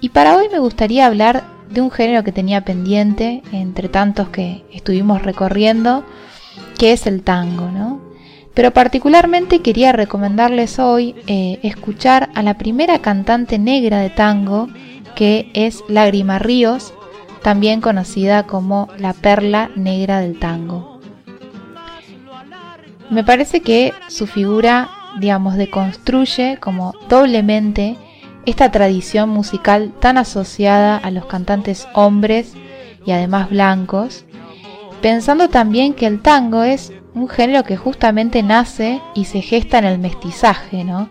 Y para hoy me gustaría hablar de un género que tenía pendiente entre tantos que estuvimos recorriendo, que es el tango, ¿no? Pero particularmente quería recomendarles hoy eh, escuchar a la primera cantante negra de tango, que es Lágrima Ríos, también conocida como la perla negra del tango. Me parece que su figura digamos, deconstruye como doblemente esta tradición musical tan asociada a los cantantes hombres y además blancos, pensando también que el tango es un género que justamente nace y se gesta en el mestizaje, ¿no?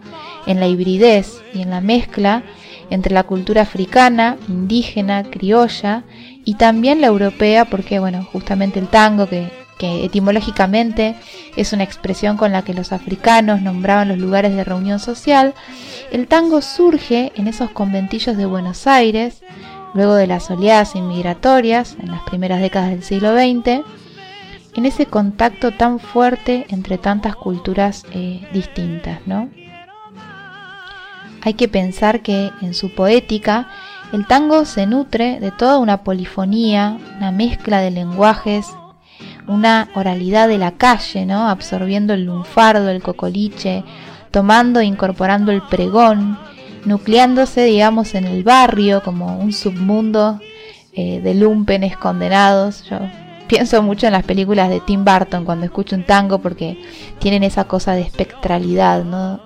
en la hibridez y en la mezcla entre la cultura africana, indígena, criolla y también la europea, porque bueno, justamente el tango que que etimológicamente es una expresión con la que los africanos nombraban los lugares de reunión social, el tango surge en esos conventillos de Buenos Aires, luego de las oleadas inmigratorias en las primeras décadas del siglo XX, en ese contacto tan fuerte entre tantas culturas eh, distintas. ¿no? Hay que pensar que en su poética el tango se nutre de toda una polifonía, una mezcla de lenguajes una oralidad de la calle, ¿no? Absorbiendo el lunfardo, el cocoliche, tomando e incorporando el pregón, nucleándose, digamos, en el barrio como un submundo eh, de lumpenes condenados. Yo pienso mucho en las películas de Tim Burton cuando escucho un tango porque tienen esa cosa de espectralidad, ¿no?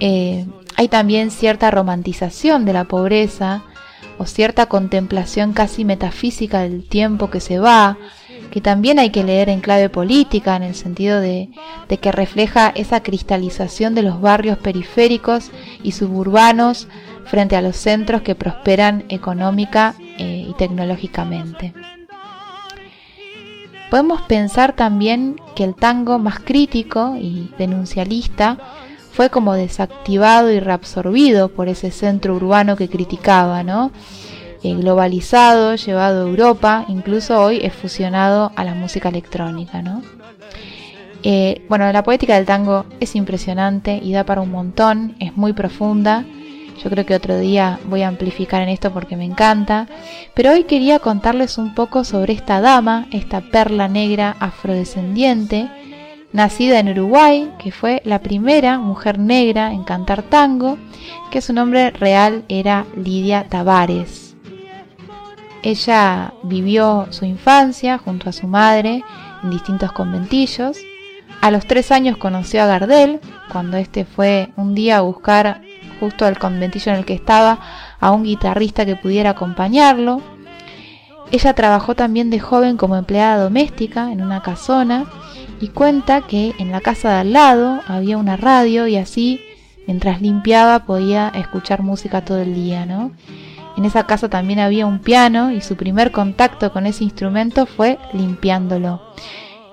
Eh, hay también cierta romantización de la pobreza o cierta contemplación casi metafísica del tiempo que se va, que también hay que leer en clave política, en el sentido de, que refleja esa cristalización de los barrios periféricos y suburbanos frente a los centros que prosperan económica eh, y tecnológicamente. Podemos pensar también que el tango más crítico y denuncialista fue como desactivado y reabsorbido por ese centro urbano que criticaba, ¿no? Eh, globalizado, llevado a Europa, incluso hoy es fusionado a la música electrónica. ¿no? Eh, bueno, la poética del tango es impresionante y da para un montón, es muy profunda. Yo creo que otro día voy a amplificar en esto porque me encanta. Pero hoy quería contarles un poco sobre esta dama, esta perla negra afrodescendiente, nacida en Uruguay, que fue la primera mujer negra en cantar tango, que su nombre real era Lidia Tavares. Ella vivió su infancia junto a su madre en distintos conventillos. A los tres años conoció a Gardel, cuando este fue un día a buscar justo al conventillo en el que estaba a un guitarrista que pudiera acompañarlo. Ella trabajó también de joven como empleada doméstica en una casona y cuenta que en la casa de al lado había una radio y así mientras limpiaba podía escuchar música todo el día, ¿no? En esa casa también había un piano y su primer contacto con ese instrumento fue limpiándolo.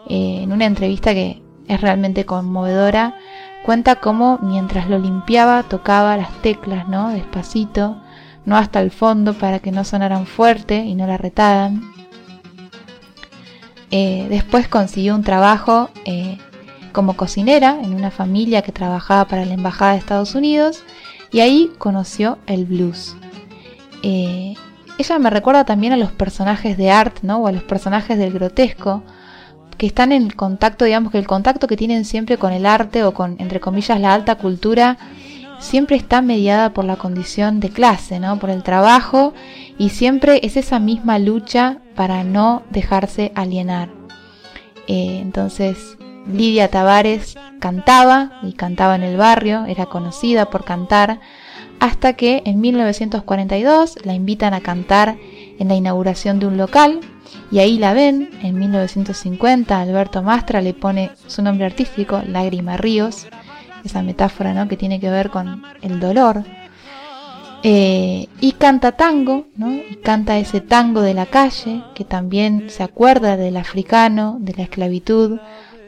Eh, en una entrevista que es realmente conmovedora, cuenta cómo mientras lo limpiaba tocaba las teclas, ¿no? Despacito, no hasta el fondo para que no sonaran fuerte y no la retaran. Eh, después consiguió un trabajo eh, como cocinera en una familia que trabajaba para la Embajada de Estados Unidos y ahí conoció el blues. Eh, ella me recuerda también a los personajes de art, ¿no? O a los personajes del grotesco, que están en contacto, digamos que el contacto que tienen siempre con el arte o con, entre comillas, la alta cultura, siempre está mediada por la condición de clase, ¿no? Por el trabajo y siempre es esa misma lucha para no dejarse alienar. Eh, entonces, Lidia Tavares cantaba y cantaba en el barrio, era conocida por cantar, hasta que en 1942 la invitan a cantar en la inauguración de un local y ahí la ven. En 1950 Alberto Mastra le pone su nombre artístico, Lágrima Ríos, esa metáfora ¿no? que tiene que ver con el dolor. Eh, y canta tango, ¿no? y canta ese tango de la calle que también se acuerda del africano, de la esclavitud,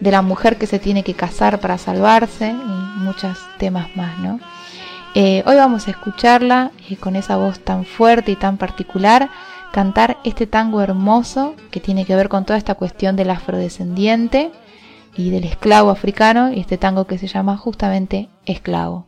de la mujer que se tiene que casar para salvarse y muchos temas más. ¿no? Eh, hoy vamos a escucharla eh, con esa voz tan fuerte y tan particular cantar este tango hermoso que tiene que ver con toda esta cuestión del afrodescendiente y del esclavo africano y este tango que se llama justamente Esclavo.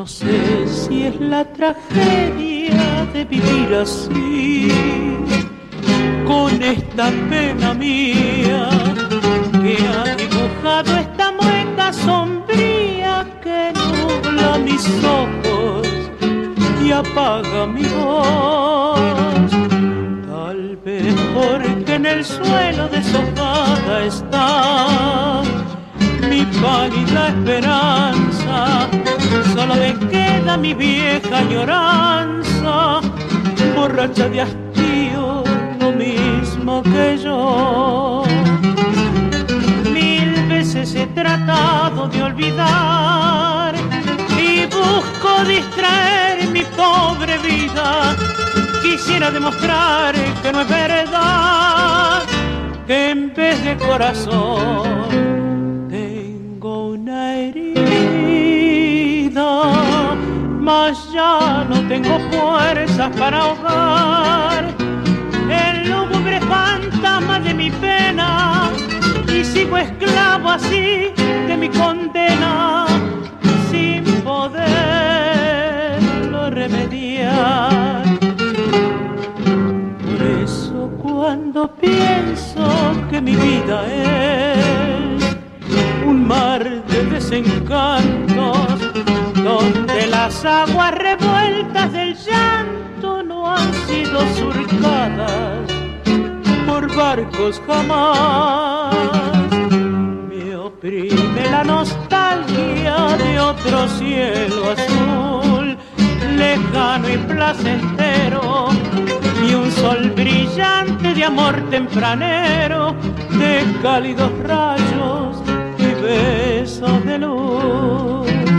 No sé si es la tragedia de vivir así, con esta pena mía que ha dibujado esta mueca sombría que nubla mis ojos y apaga mi voz. Tal vez porque en el suelo deshojada está mi pálida esperanza, solo me queda mi vieja lloranza, borracha de hastío, lo mismo que yo. Mil veces he tratado de olvidar y busco distraer mi pobre vida. Quisiera demostrar que no es verdad, que en vez de corazón ya no tengo fuerzas para ahogar el lúgubre fantasma de mi pena y sigo esclavo así de mi condena sin poderlo remediar. Por eso cuando pienso que mi vida es un mar de desencantos las aguas revueltas del llanto no han sido surcadas por barcos jamás. Me oprime la nostalgia de otro cielo azul, lejano y placentero, y un sol brillante de amor tempranero, de cálidos rayos y besos de luz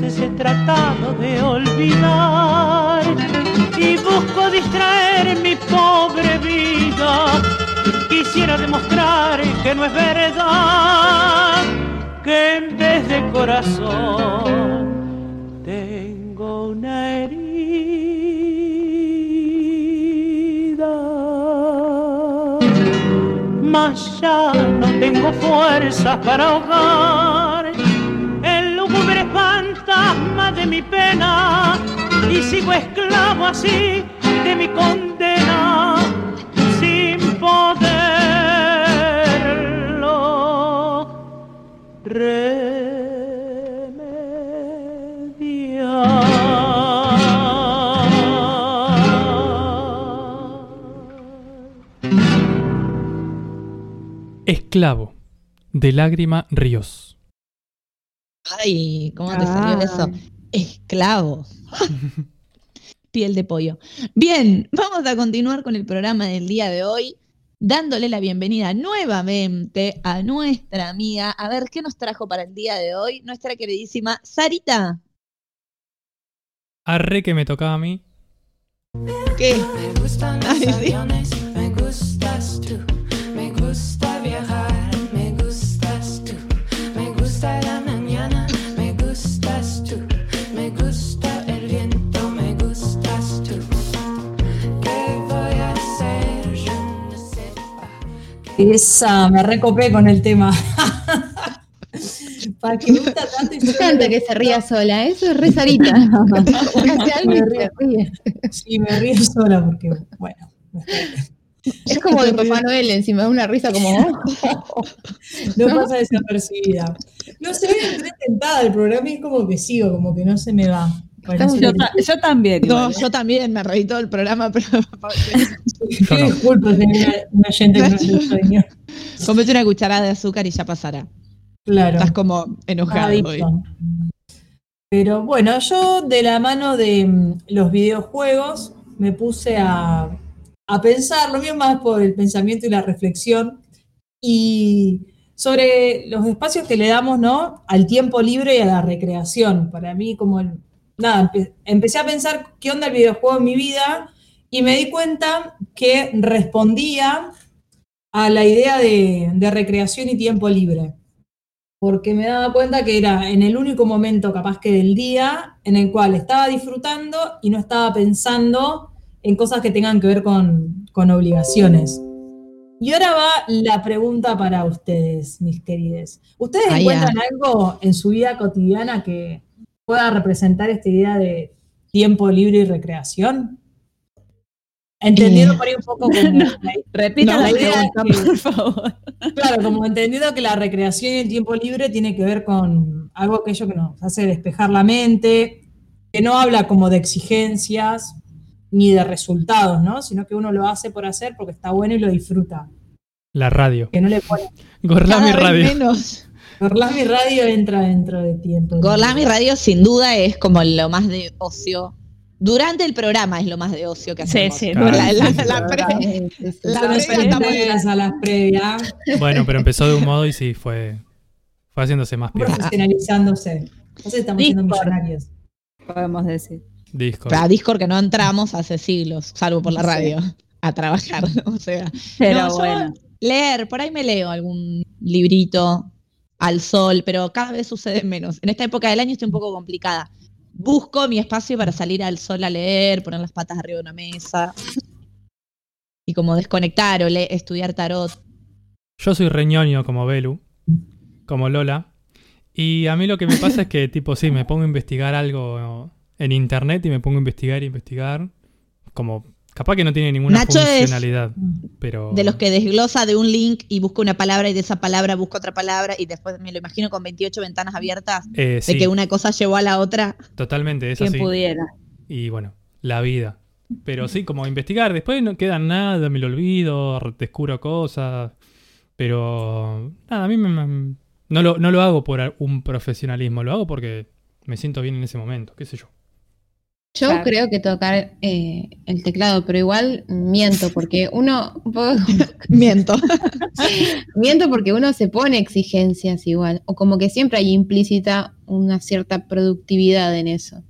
veces he tratado de olvidar y busco distraer mi pobre vida. Quisiera demostrar que no es verdad, que en vez de corazón tengo una herida. Mas ya no tengo fuerzas para ahogar fantasma de mi pena y sigo esclavo así de mi condena sin poderlo remediar. Esclavo de Lágrima Ríos. Ay, ¿cómo te salió eso? Esclavo. (laughs) Piel de pollo. Bien, vamos a continuar con el programa del día de hoy, dándole la bienvenida nuevamente a nuestra amiga. A ver, ¿qué nos trajo para el día de hoy? Nuestra queridísima Sarita. Arre que me tocaba a mí. ¿Qué? Me gustan los aviones, Esa, me recopé con el tema. (laughs) Para que me gusta tanto y Me encanta que se ría sola, eso es re Sarita. (laughs) Se ríe. Sí, me río sola porque, bueno. Es como de Papá Noel encima, una risa como. (laughs) oh. No pasa desapercibida. No sé, entré tentada el programa y es como que sigo, como que no se me va. Yo, que- ta- yo también. No, igual, ¿eh? yo también me reí todo el programa, pero (laughs) no. Disculpas, tenía una gente que no se (laughs) sueño. comete una cucharada de azúcar y ya pasará. Claro. Estás como enojado hoy. Pero bueno, yo de la mano de mm, los videojuegos me puse a, a pensar, lo mío más por el pensamiento y la reflexión, y sobre los espacios que le damos ¿no? al tiempo libre y a la recreación. Para mí, como el- nada, empe- empecé a pensar qué onda el videojuego en mi vida y me di cuenta que respondía a la idea de, de recreación y tiempo libre porque me daba cuenta que era en el único momento capaz que del día en el cual estaba disfrutando y no estaba pensando en cosas que tengan que ver con, con obligaciones. Y ahora va la pregunta para ustedes, mis queridos. ¿Ustedes encuentran algo en su vida cotidiana que pueda representar esta idea de tiempo libre y recreación? Entendiendo Eh, por ahí un poco como (laughs) la- Repita No, la idea pregunta, es que- por favor. Claro, como entendido que la recreación y el tiempo libre tiene que ver con algo aquello que nos hace despejar la mente, que no habla como de exigencias ni de resultados, ¿no? Sino que uno lo hace por hacer porque está bueno y lo disfruta. La radio. Que no le pone. Gorlami Radio. menos. Gorlami Radio entra dentro de tiempo. Gorlami Radio sin duda es como lo más de ocio. Durante el programa es lo más de ocio que Sí, hacemos. sí, Claro. La, la- Sí, la sí, pre- sí, sí, sí. la no previa previas, Bueno, pero empezó de un modo y sí, fue, fue haciéndose más piola. profesionalizándose. Entonces estamos siendo millonarios. Podemos decir. Discord. A Discord que no entramos hace siglos, salvo por la radio, a trabajar. (laughs) O sea, Pero No, bueno. leer, por ahí me leo algún librito al sol, pero cada vez sucede menos. En esta época del año estoy un poco complicada. Busco mi espacio para salir al sol a leer, poner las patas arriba de una mesa y como desconectar o le- estudiar tarot. Yo soy reñoño como Belu, como Lola. Y a mí lo que me pasa es que, (laughs) tipo, sí, me pongo a investigar algo en internet y me pongo a investigar y investigar. Como, capaz que no tiene ninguna Nacho es funcionalidad, pero... De los que desglosa de un link y busca una palabra y de esa palabra busca otra palabra y después me lo imagino con 28 ventanas abiertas Eh, de que una cosa llevó a la otra. totalmente, es Quien así. pudiera. Y bueno, la vida. Pero sí, como investigar, después no queda nada, me lo olvido, descubro cosas. Pero nada, a mí me- me- no, lo, no lo hago por un profesionalismo, lo hago porque me siento bien en ese momento, qué sé yo. Yo Claro. creo que tocar eh, el teclado, pero igual miento, porque (laughs) uno, (laughs) Miento. (laughs) miento porque uno se pone exigencias igual, o como que siempre hay implícita una cierta productividad en eso.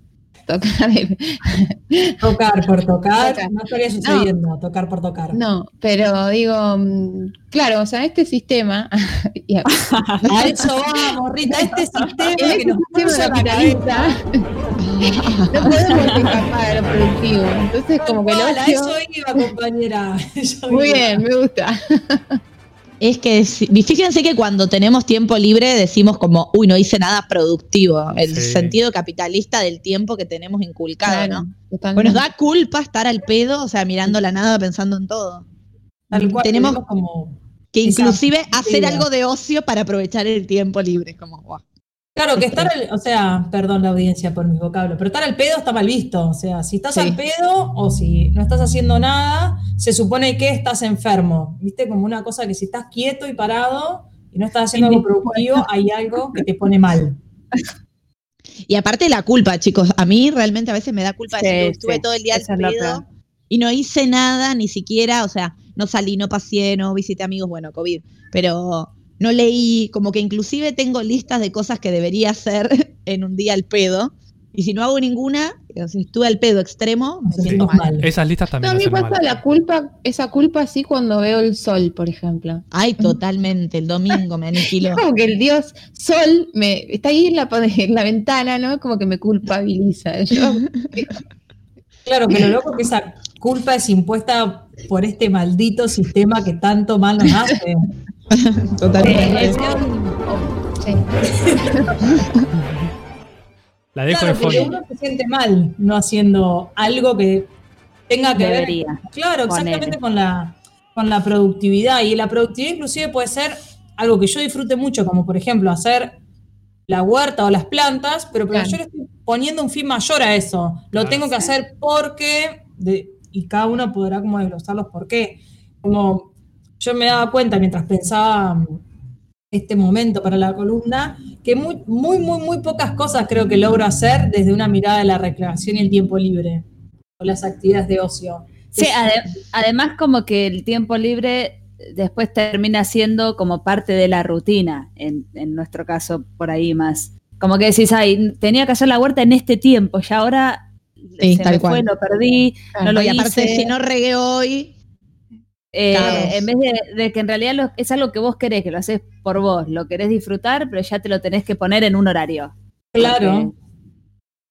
Tocar el- (laughs) Tocar por tocar, Tocar. no estaría sucediendo, tocar por tocar. No, pero digo, mm, claro, o sea, este sistema, (laughs) (laughs) a- eso vamos, Rita, este sistema que este nos sistema la capitalista no podemos escapar de lo productivo. Entonces, como que a ocio... eso iba, compañera. Yo Muy iba. bien, me gusta. Es que fíjense que cuando tenemos tiempo libre decimos como, uy, no hice nada productivo. El Sí. sentido capitalista del tiempo que tenemos inculcado, Claro, ¿no? Pues nos da culpa estar al pedo, o sea, mirando la nada, pensando en todo. Tal cual, tenemos tenemos como. que inclusive hacer algo de ocio para aprovechar el tiempo libre. Como, guau. Claro, que estar, al- o sea, perdón la audiencia por mis vocablos, pero estar al pedo está mal visto. O sea, si estás Sí. al pedo o si no estás haciendo nada, se supone que estás enfermo. ¿Viste? Como una cosa que si estás quieto y parado y no estás haciendo algo productivo, hay algo que te pone mal. Y aparte la culpa, chicos. A mí realmente a veces me da culpa Sí, decir, estuve sí, todo el día al pedo y no hice nada, ni siquiera, o sea, no salí, no paseé, no visité amigos, bueno, COVID, pero no leí, como que inclusive tengo listas de cosas que debería hacer (laughs) en un día al pedo. Y si no hago ninguna, o si estuve al pedo extremo, me siento mal. Esas listas No, también a mí hacen pasa mal. la culpa, esa culpa así cuando veo el sol, por ejemplo. Ay, totalmente, el domingo me aniquiló. (laughs) Como que el dios sol me está ahí en la, (laughs) en la ventana, ¿no? Como que me culpabiliza. Yo, Claro, pero lo loco que esa culpa es impuesta por este maldito sistema que tanto mal nos hace. (laughs) Totalmente. Eh, sí. (laughs) La dejo Claro, de porque fondo. uno se siente mal no haciendo algo que tenga que ver Debería. Claro, Ponele. exactamente con la, con la productividad. Y la productividad inclusive puede ser algo que yo disfrute mucho, como por ejemplo hacer la huerta o las plantas, pero, pero Claro. yo le estoy poniendo un fin mayor a eso. Lo Claro. tengo que hacer porque, de- y cada uno podrá como desglosar los por qué. Como yo me daba cuenta mientras pensaba mm, este momento para la columna, que muy, muy, muy, muy pocas cosas creo que logro hacer desde una mirada de la recreación y el tiempo libre, o las actividades de ocio. Sí, ade- además como que el tiempo libre después termina siendo como parte de la rutina, en, en nuestro caso por ahí más. Como que decís, ay, tenía que hacer la huerta en este tiempo, ya ahora Sí, se tal me fue, lo perdí, no lo y aparte, hice. si no regué hoy, Eh, en vez de, de que en realidad lo- es algo que vos querés, que lo haces por vos, lo querés disfrutar, pero ya te lo tenés que poner en un horario. Claro.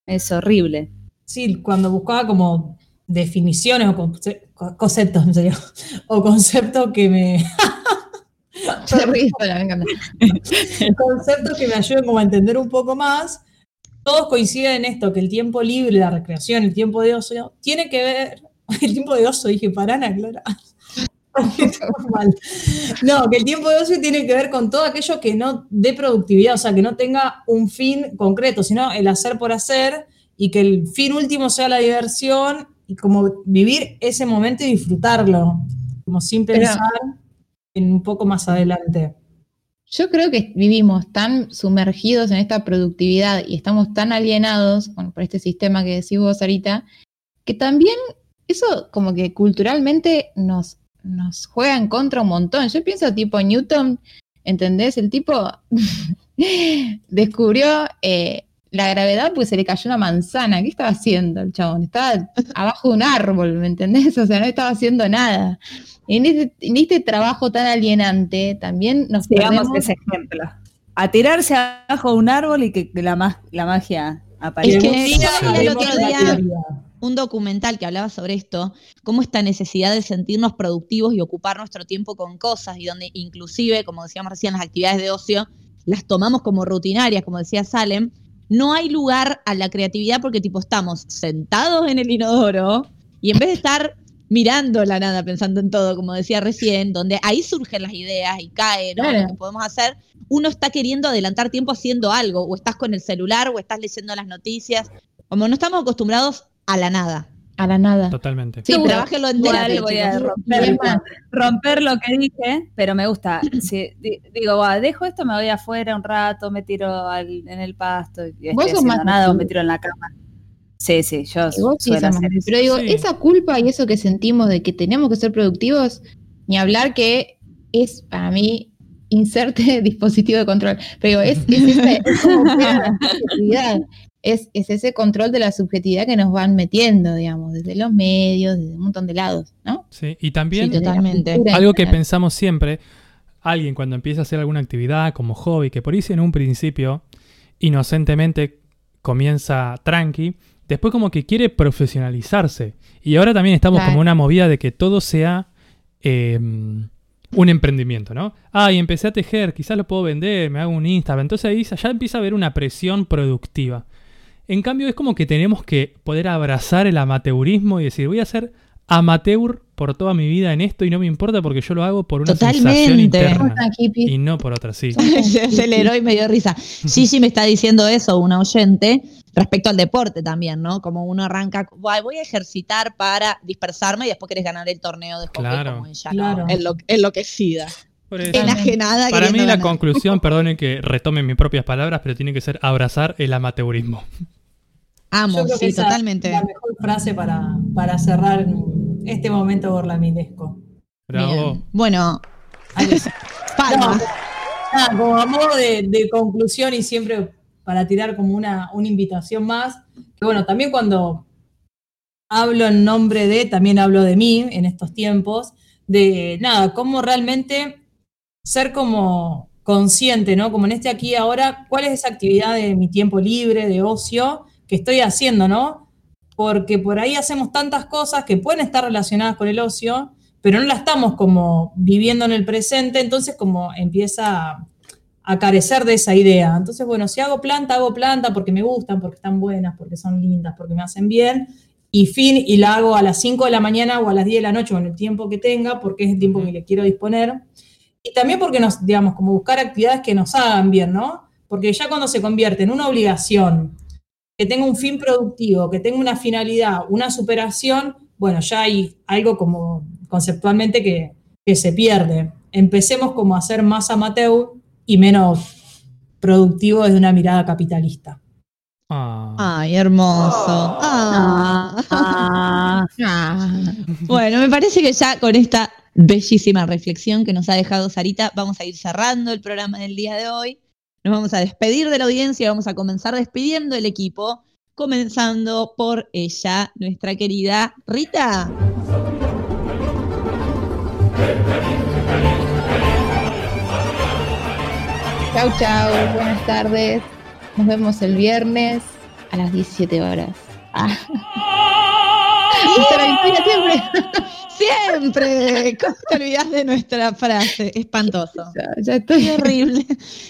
Es horrible. Sí, cuando buscaba como definiciones o conce- co- conceptos, en serio, (laughs) o conceptos que me (laughs) (laughs) conceptos que me ayuden como a entender un poco más. Todos coinciden en esto, que el tiempo libre, la recreación, el tiempo de ocio, tiene que ver, el tiempo de ocio, dije, parana, Clara. (laughs) No, que el tiempo de ocio tiene que ver con todo aquello que no dé productividad, o sea, que no tenga un fin concreto, sino el hacer por hacer y que el fin último sea la diversión y como vivir ese momento y disfrutarlo, como sin Pero- pensar en un poco más adelante. Yo creo que vivimos tan sumergidos en esta productividad y estamos tan alienados bueno, por este sistema que decís vos, Sarita, que también eso como que culturalmente nos, nos juega en contra un montón. Yo pienso tipo Newton, ¿entendés? El tipo (laughs) descubrió eh, la gravedad pues se le cayó una manzana. ¿Qué estaba haciendo el chabón? Estaba abajo de un árbol, ¿me entendés? O sea, no estaba haciendo nada. En este, en este trabajo tan alienante también nos Sigamos perdemos- ese ejemplo. A tirarse abajo de un árbol y que, que la, ma- la magia Es aparezca. que el otro día teoría. Un documental que hablaba sobre esto, cómo esta necesidad de sentirnos productivos y ocupar nuestro tiempo con cosas y donde inclusive, como decíamos recién, las actividades de ocio las tomamos como rutinarias, como decía Salem, no hay lugar a la creatividad porque tipo estamos sentados en el inodoro y en vez de estar mirando la nada, pensando en todo, como decía recién, donde ahí surgen las ideas y cae ¿no? Claro. lo que podemos hacer, uno está queriendo adelantar tiempo haciendo algo, o estás con el celular, o estás leyendo las noticias, como no estamos acostumbrados a la nada. a la nada. Totalmente. Sí, pero Trabájenlo en Igual terapia, voy a romper, es lo que dije, pero me gusta. (clears throat) Si, di- digo, va, dejo esto, me voy afuera un rato, me tiro al- en el pasto y estoy Vos sos haciendo más nada o me tiro en la cama. Sí, sí, yo vos sí hacer más- eso. Pero digo, Sí. esa culpa y eso que sentimos de que tenemos que ser productivos, ni hablar que es para mí inserte (laughs) dispositivo de control. Pero digo, es, es, esa- es como fuera la subjetividad. Es, es ese control de la subjetividad que nos van metiendo, digamos, desde los medios, desde un montón de lados, ¿no? Sí, y también Sí, totalmente. Algo que pensamos siempre, alguien cuando empieza a hacer alguna actividad como hobby, que por ahí en un principio inocentemente comienza tranqui, después como que quiere profesionalizarse. Y ahora también estamos Claro. como una movida de que todo sea eh, un emprendimiento, ¿no? Ah, y empecé a tejer, quizás lo puedo vender, me hago un Instagram. Entonces ahí ya empieza a haber una presión productiva. En cambio es como que tenemos que poder abrazar el amateurismo y decir, voy a ser amateur por toda mi vida en esto y no me importa porque yo lo hago por una sensación Totalmente. interna ¿Cómo están, hippies? y no por otra, sí. (laughs) Se aceleró y me dio risa. Gigi me está diciendo eso, una oyente, respecto al deporte también, ¿no? Como uno arranca, "Guay, voy a ejercitar para dispersarme y después querés ganar el torneo de hockey Claro. como ella, Claro. ¿no? Enlo- enloquecida. Enajenada. Para mí la ganar. conclusión, (laughs) perdonen que retome mis propias palabras, pero tiene que ser abrazar el amateurismo. Amo, Yo creo que sí, esa totalmente. es la mejor frase para, para cerrar este momento borlaminesco. Bravo. Bien. Bueno, (laughs) palmas. No, nada, como a modo de, de conclusión y siempre para tirar como una, una invitación más, que bueno, también cuando hablo en nombre de, también hablo de mí en estos tiempos, de nada, cómo realmente ser como consciente, ¿no? Como en este aquí ahora, cuál es esa actividad de mi tiempo libre, de ocio, que estoy haciendo, ¿no? Porque por ahí hacemos tantas cosas que pueden estar relacionadas con el ocio, pero no la estamos como viviendo en el presente, entonces como empieza a, a carecer de esa idea. Entonces, bueno, si hago planta, hago planta porque me gustan, porque están buenas, porque son lindas, porque me hacen bien, y fin, y la hago a las 5 de la mañana o a las 10 de la noche, con el tiempo que tenga, porque es el tiempo que le quiero disponer. Y también porque nos, digamos, como buscar actividades que nos hagan bien, ¿no? Porque ya cuando se convierte en una obligación, que tenga un fin productivo, que tenga una finalidad, una superación, bueno, ya hay algo como conceptualmente que, que se pierde. Empecemos como a ser más amateur y menos productivo desde una mirada capitalista. Ah. Ay, hermoso. Ah. Ah, Ah, (laughs) Bueno, me parece que ya con esta bellísima reflexión que nos ha dejado Sarita, vamos a ir cerrando el programa del día de hoy. Nos vamos a despedir de la audiencia y vamos a comenzar despidiendo el equipo, comenzando por ella, nuestra querida Rita. Chau, chau, buenas tardes. Nos vemos el viernes a las 17 horas. Ah. (laughs) Victoria siempre. (laughs) Siempre. ¿Cómo te olvidas de nuestra frase? Espantoso. Ya, ya estoy. Qué horrible,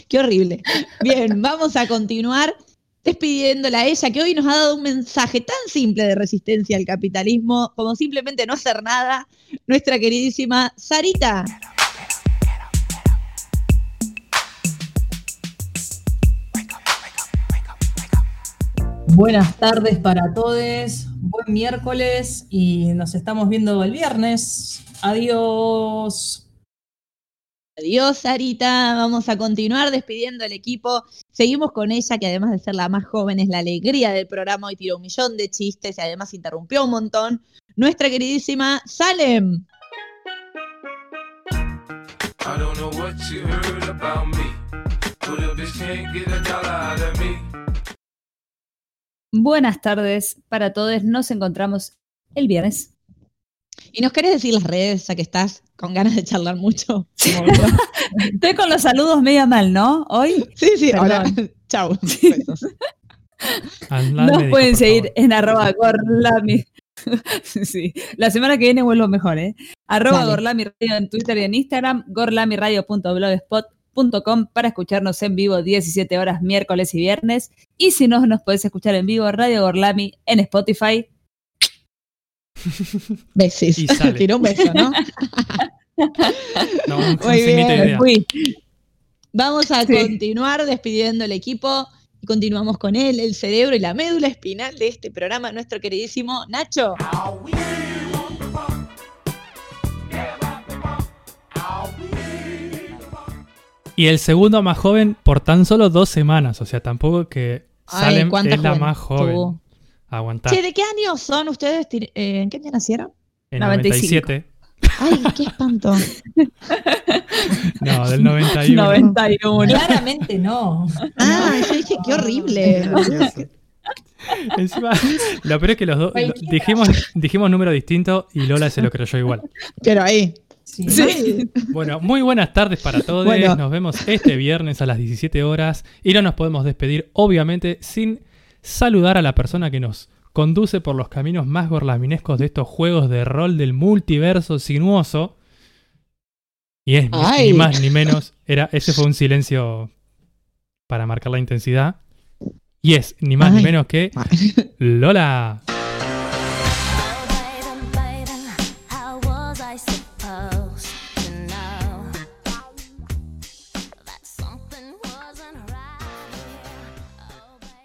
qué horrible. Bien, vamos a continuar despidiéndola a ella, que hoy nos ha dado un mensaje tan simple de resistencia al capitalismo como simplemente no hacer nada. Nuestra queridísima Sarita. Buenas tardes para todos, buen miércoles y nos estamos viendo el viernes. Adiós. Adiós, Sarita. Vamos a continuar despidiendo al equipo. Seguimos con ella, que además de ser la más joven, es la alegría del programa. Hoy tiró un millón de chistes y además interrumpió un montón. Nuestra queridísima Salem. I don't know what you heard about me, but a bitch can't get a dollar out of me. Buenas tardes para todos. Nos encontramos el viernes. ¿Y nos querés decir las redes, ya que estás con ganas de charlar mucho? (laughs) Estoy con los saludos media mal, ¿no? Hoy Sí, sí, Perdón. hola. (laughs) Chau. (laughs) Al nos médico, pueden seguir favor. en arroba gorlami. sí, la semana que viene vuelvo mejor, ¿eh? Arroba Dale. Gorlami Radio en Twitter y en Instagram, gorlamiradio.blogspot.com para escucharnos en vivo 17 horas miércoles y viernes. Y si no nos podés escuchar en vivo, Radio Gorlami en Spotify. (laughs) Besis. Tiró un beso, ¿no? (laughs) No, Muy bien. Fui. Vamos a Sí. continuar despidiendo el equipo y continuamos con él, el cerebro y la médula espinal de este programa, nuestro queridísimo Nacho. Y el segundo más joven por tan solo dos semanas. O sea, tampoco que Ay, Salem cuánta es la más joven. Aguantar. Che, ¿de qué año son ustedes? Eh, ¿En qué año nacieron? En 95. 97. Ay, qué espanto. (laughs) No, del 91. 91. Claramente no. Ah, yo dije, qué horrible. (laughs) Encima, lo peor es que los dos dijimos, dijimos número distinto y Lola se lo creyó igual. Pero ahí. Sí. Sí. (laughs) Bueno, muy buenas tardes para todos. Bueno. Nos vemos este viernes a las 17 horas y no nos podemos despedir, obviamente, sin saludar a la persona que nos conduce por los caminos más gorlaminescos de estos juegos de rol del multiverso sinuoso. Y es ni- Ay. ni más ni menos, era, ese fue un silencio para marcar la intensidad. Y es ni más ni menos que Lola.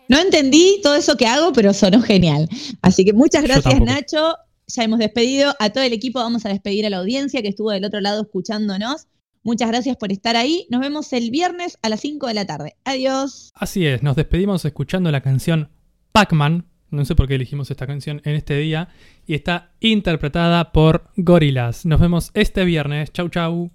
No entendí todo eso que hago, pero sonó genial. Así que muchas gracias. Nacho. Ya hemos despedido a todo el equipo. Vamos a despedir a la audiencia que estuvo del otro lado escuchándonos. Muchas gracias por estar ahí. Nos vemos el viernes a las 5 de la tarde. Adiós. Así es, nos despedimos escuchando la canción Pac-Man. No sé por qué elegimos esta canción en este día. Y está interpretada por Gorillaz. Nos vemos este viernes. Chau, chau.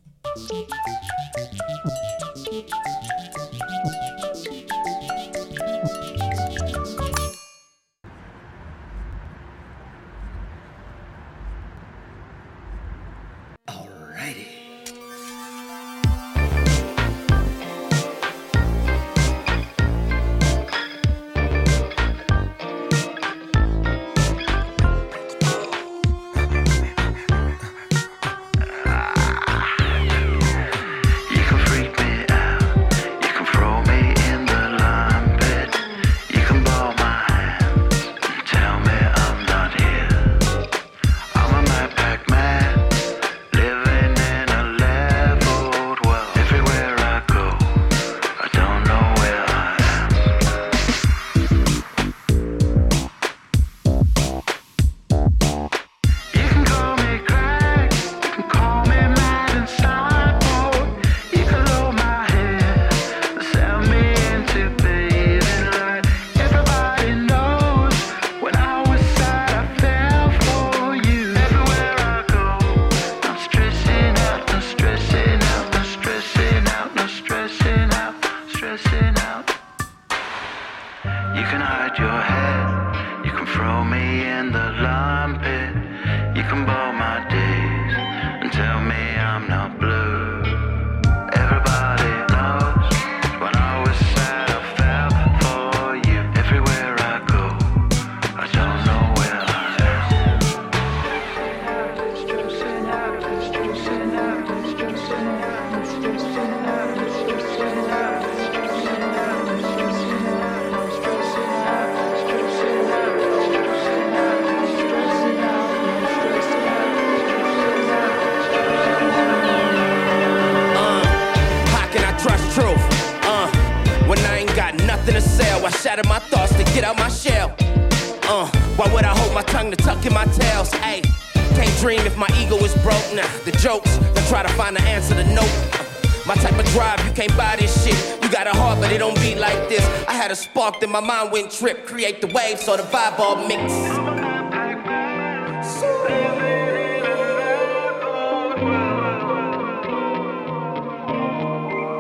Then my mind went trip. Create the wave, so the vibe all mix.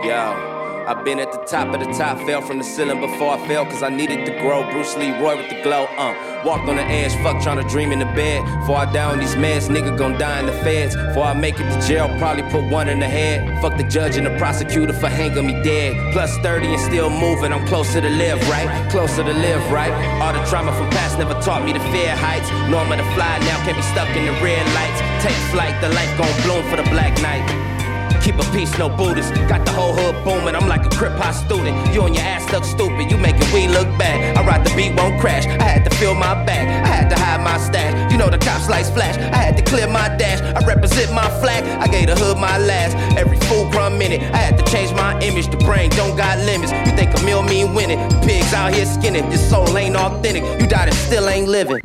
Yo, I've been at the top of the top, fell from the ceiling before I fell, cause I needed to grow. Bruce Lee Roy with the glow, uh. Walked on the edge, fuck trying to dream in the bed. Before I die on these meds, nigga gon' die in the feds. Before I make it to jail, probably put one in the head. Fuck the judge and the prosecutor for hanging me dead. Plus 30 and still moving, I'm closer to live, right? Closer to live, right? All the trauma from past never taught me to fear heights. I'm to fly now, can't be stuck in the red lights. Take flight, the light gon' bloom for the black night. Keep a peace, no Buddhist. Got the whole hood booming. I'm like a crip hop student. You on your ass stuck stupid. You making we look bad. I ride the beat, won't crash. I had to fill my bag. I had to hide my stash. You know the cops lights flash. I had to clear my dash. I represent my flag. I gave the hood my last. Every fool crumb in it. I had to change my image. The brain don't got limits. You think a meal mean winning? The pigs out here skinning. Your soul ain't authentic. You died and still ain't living.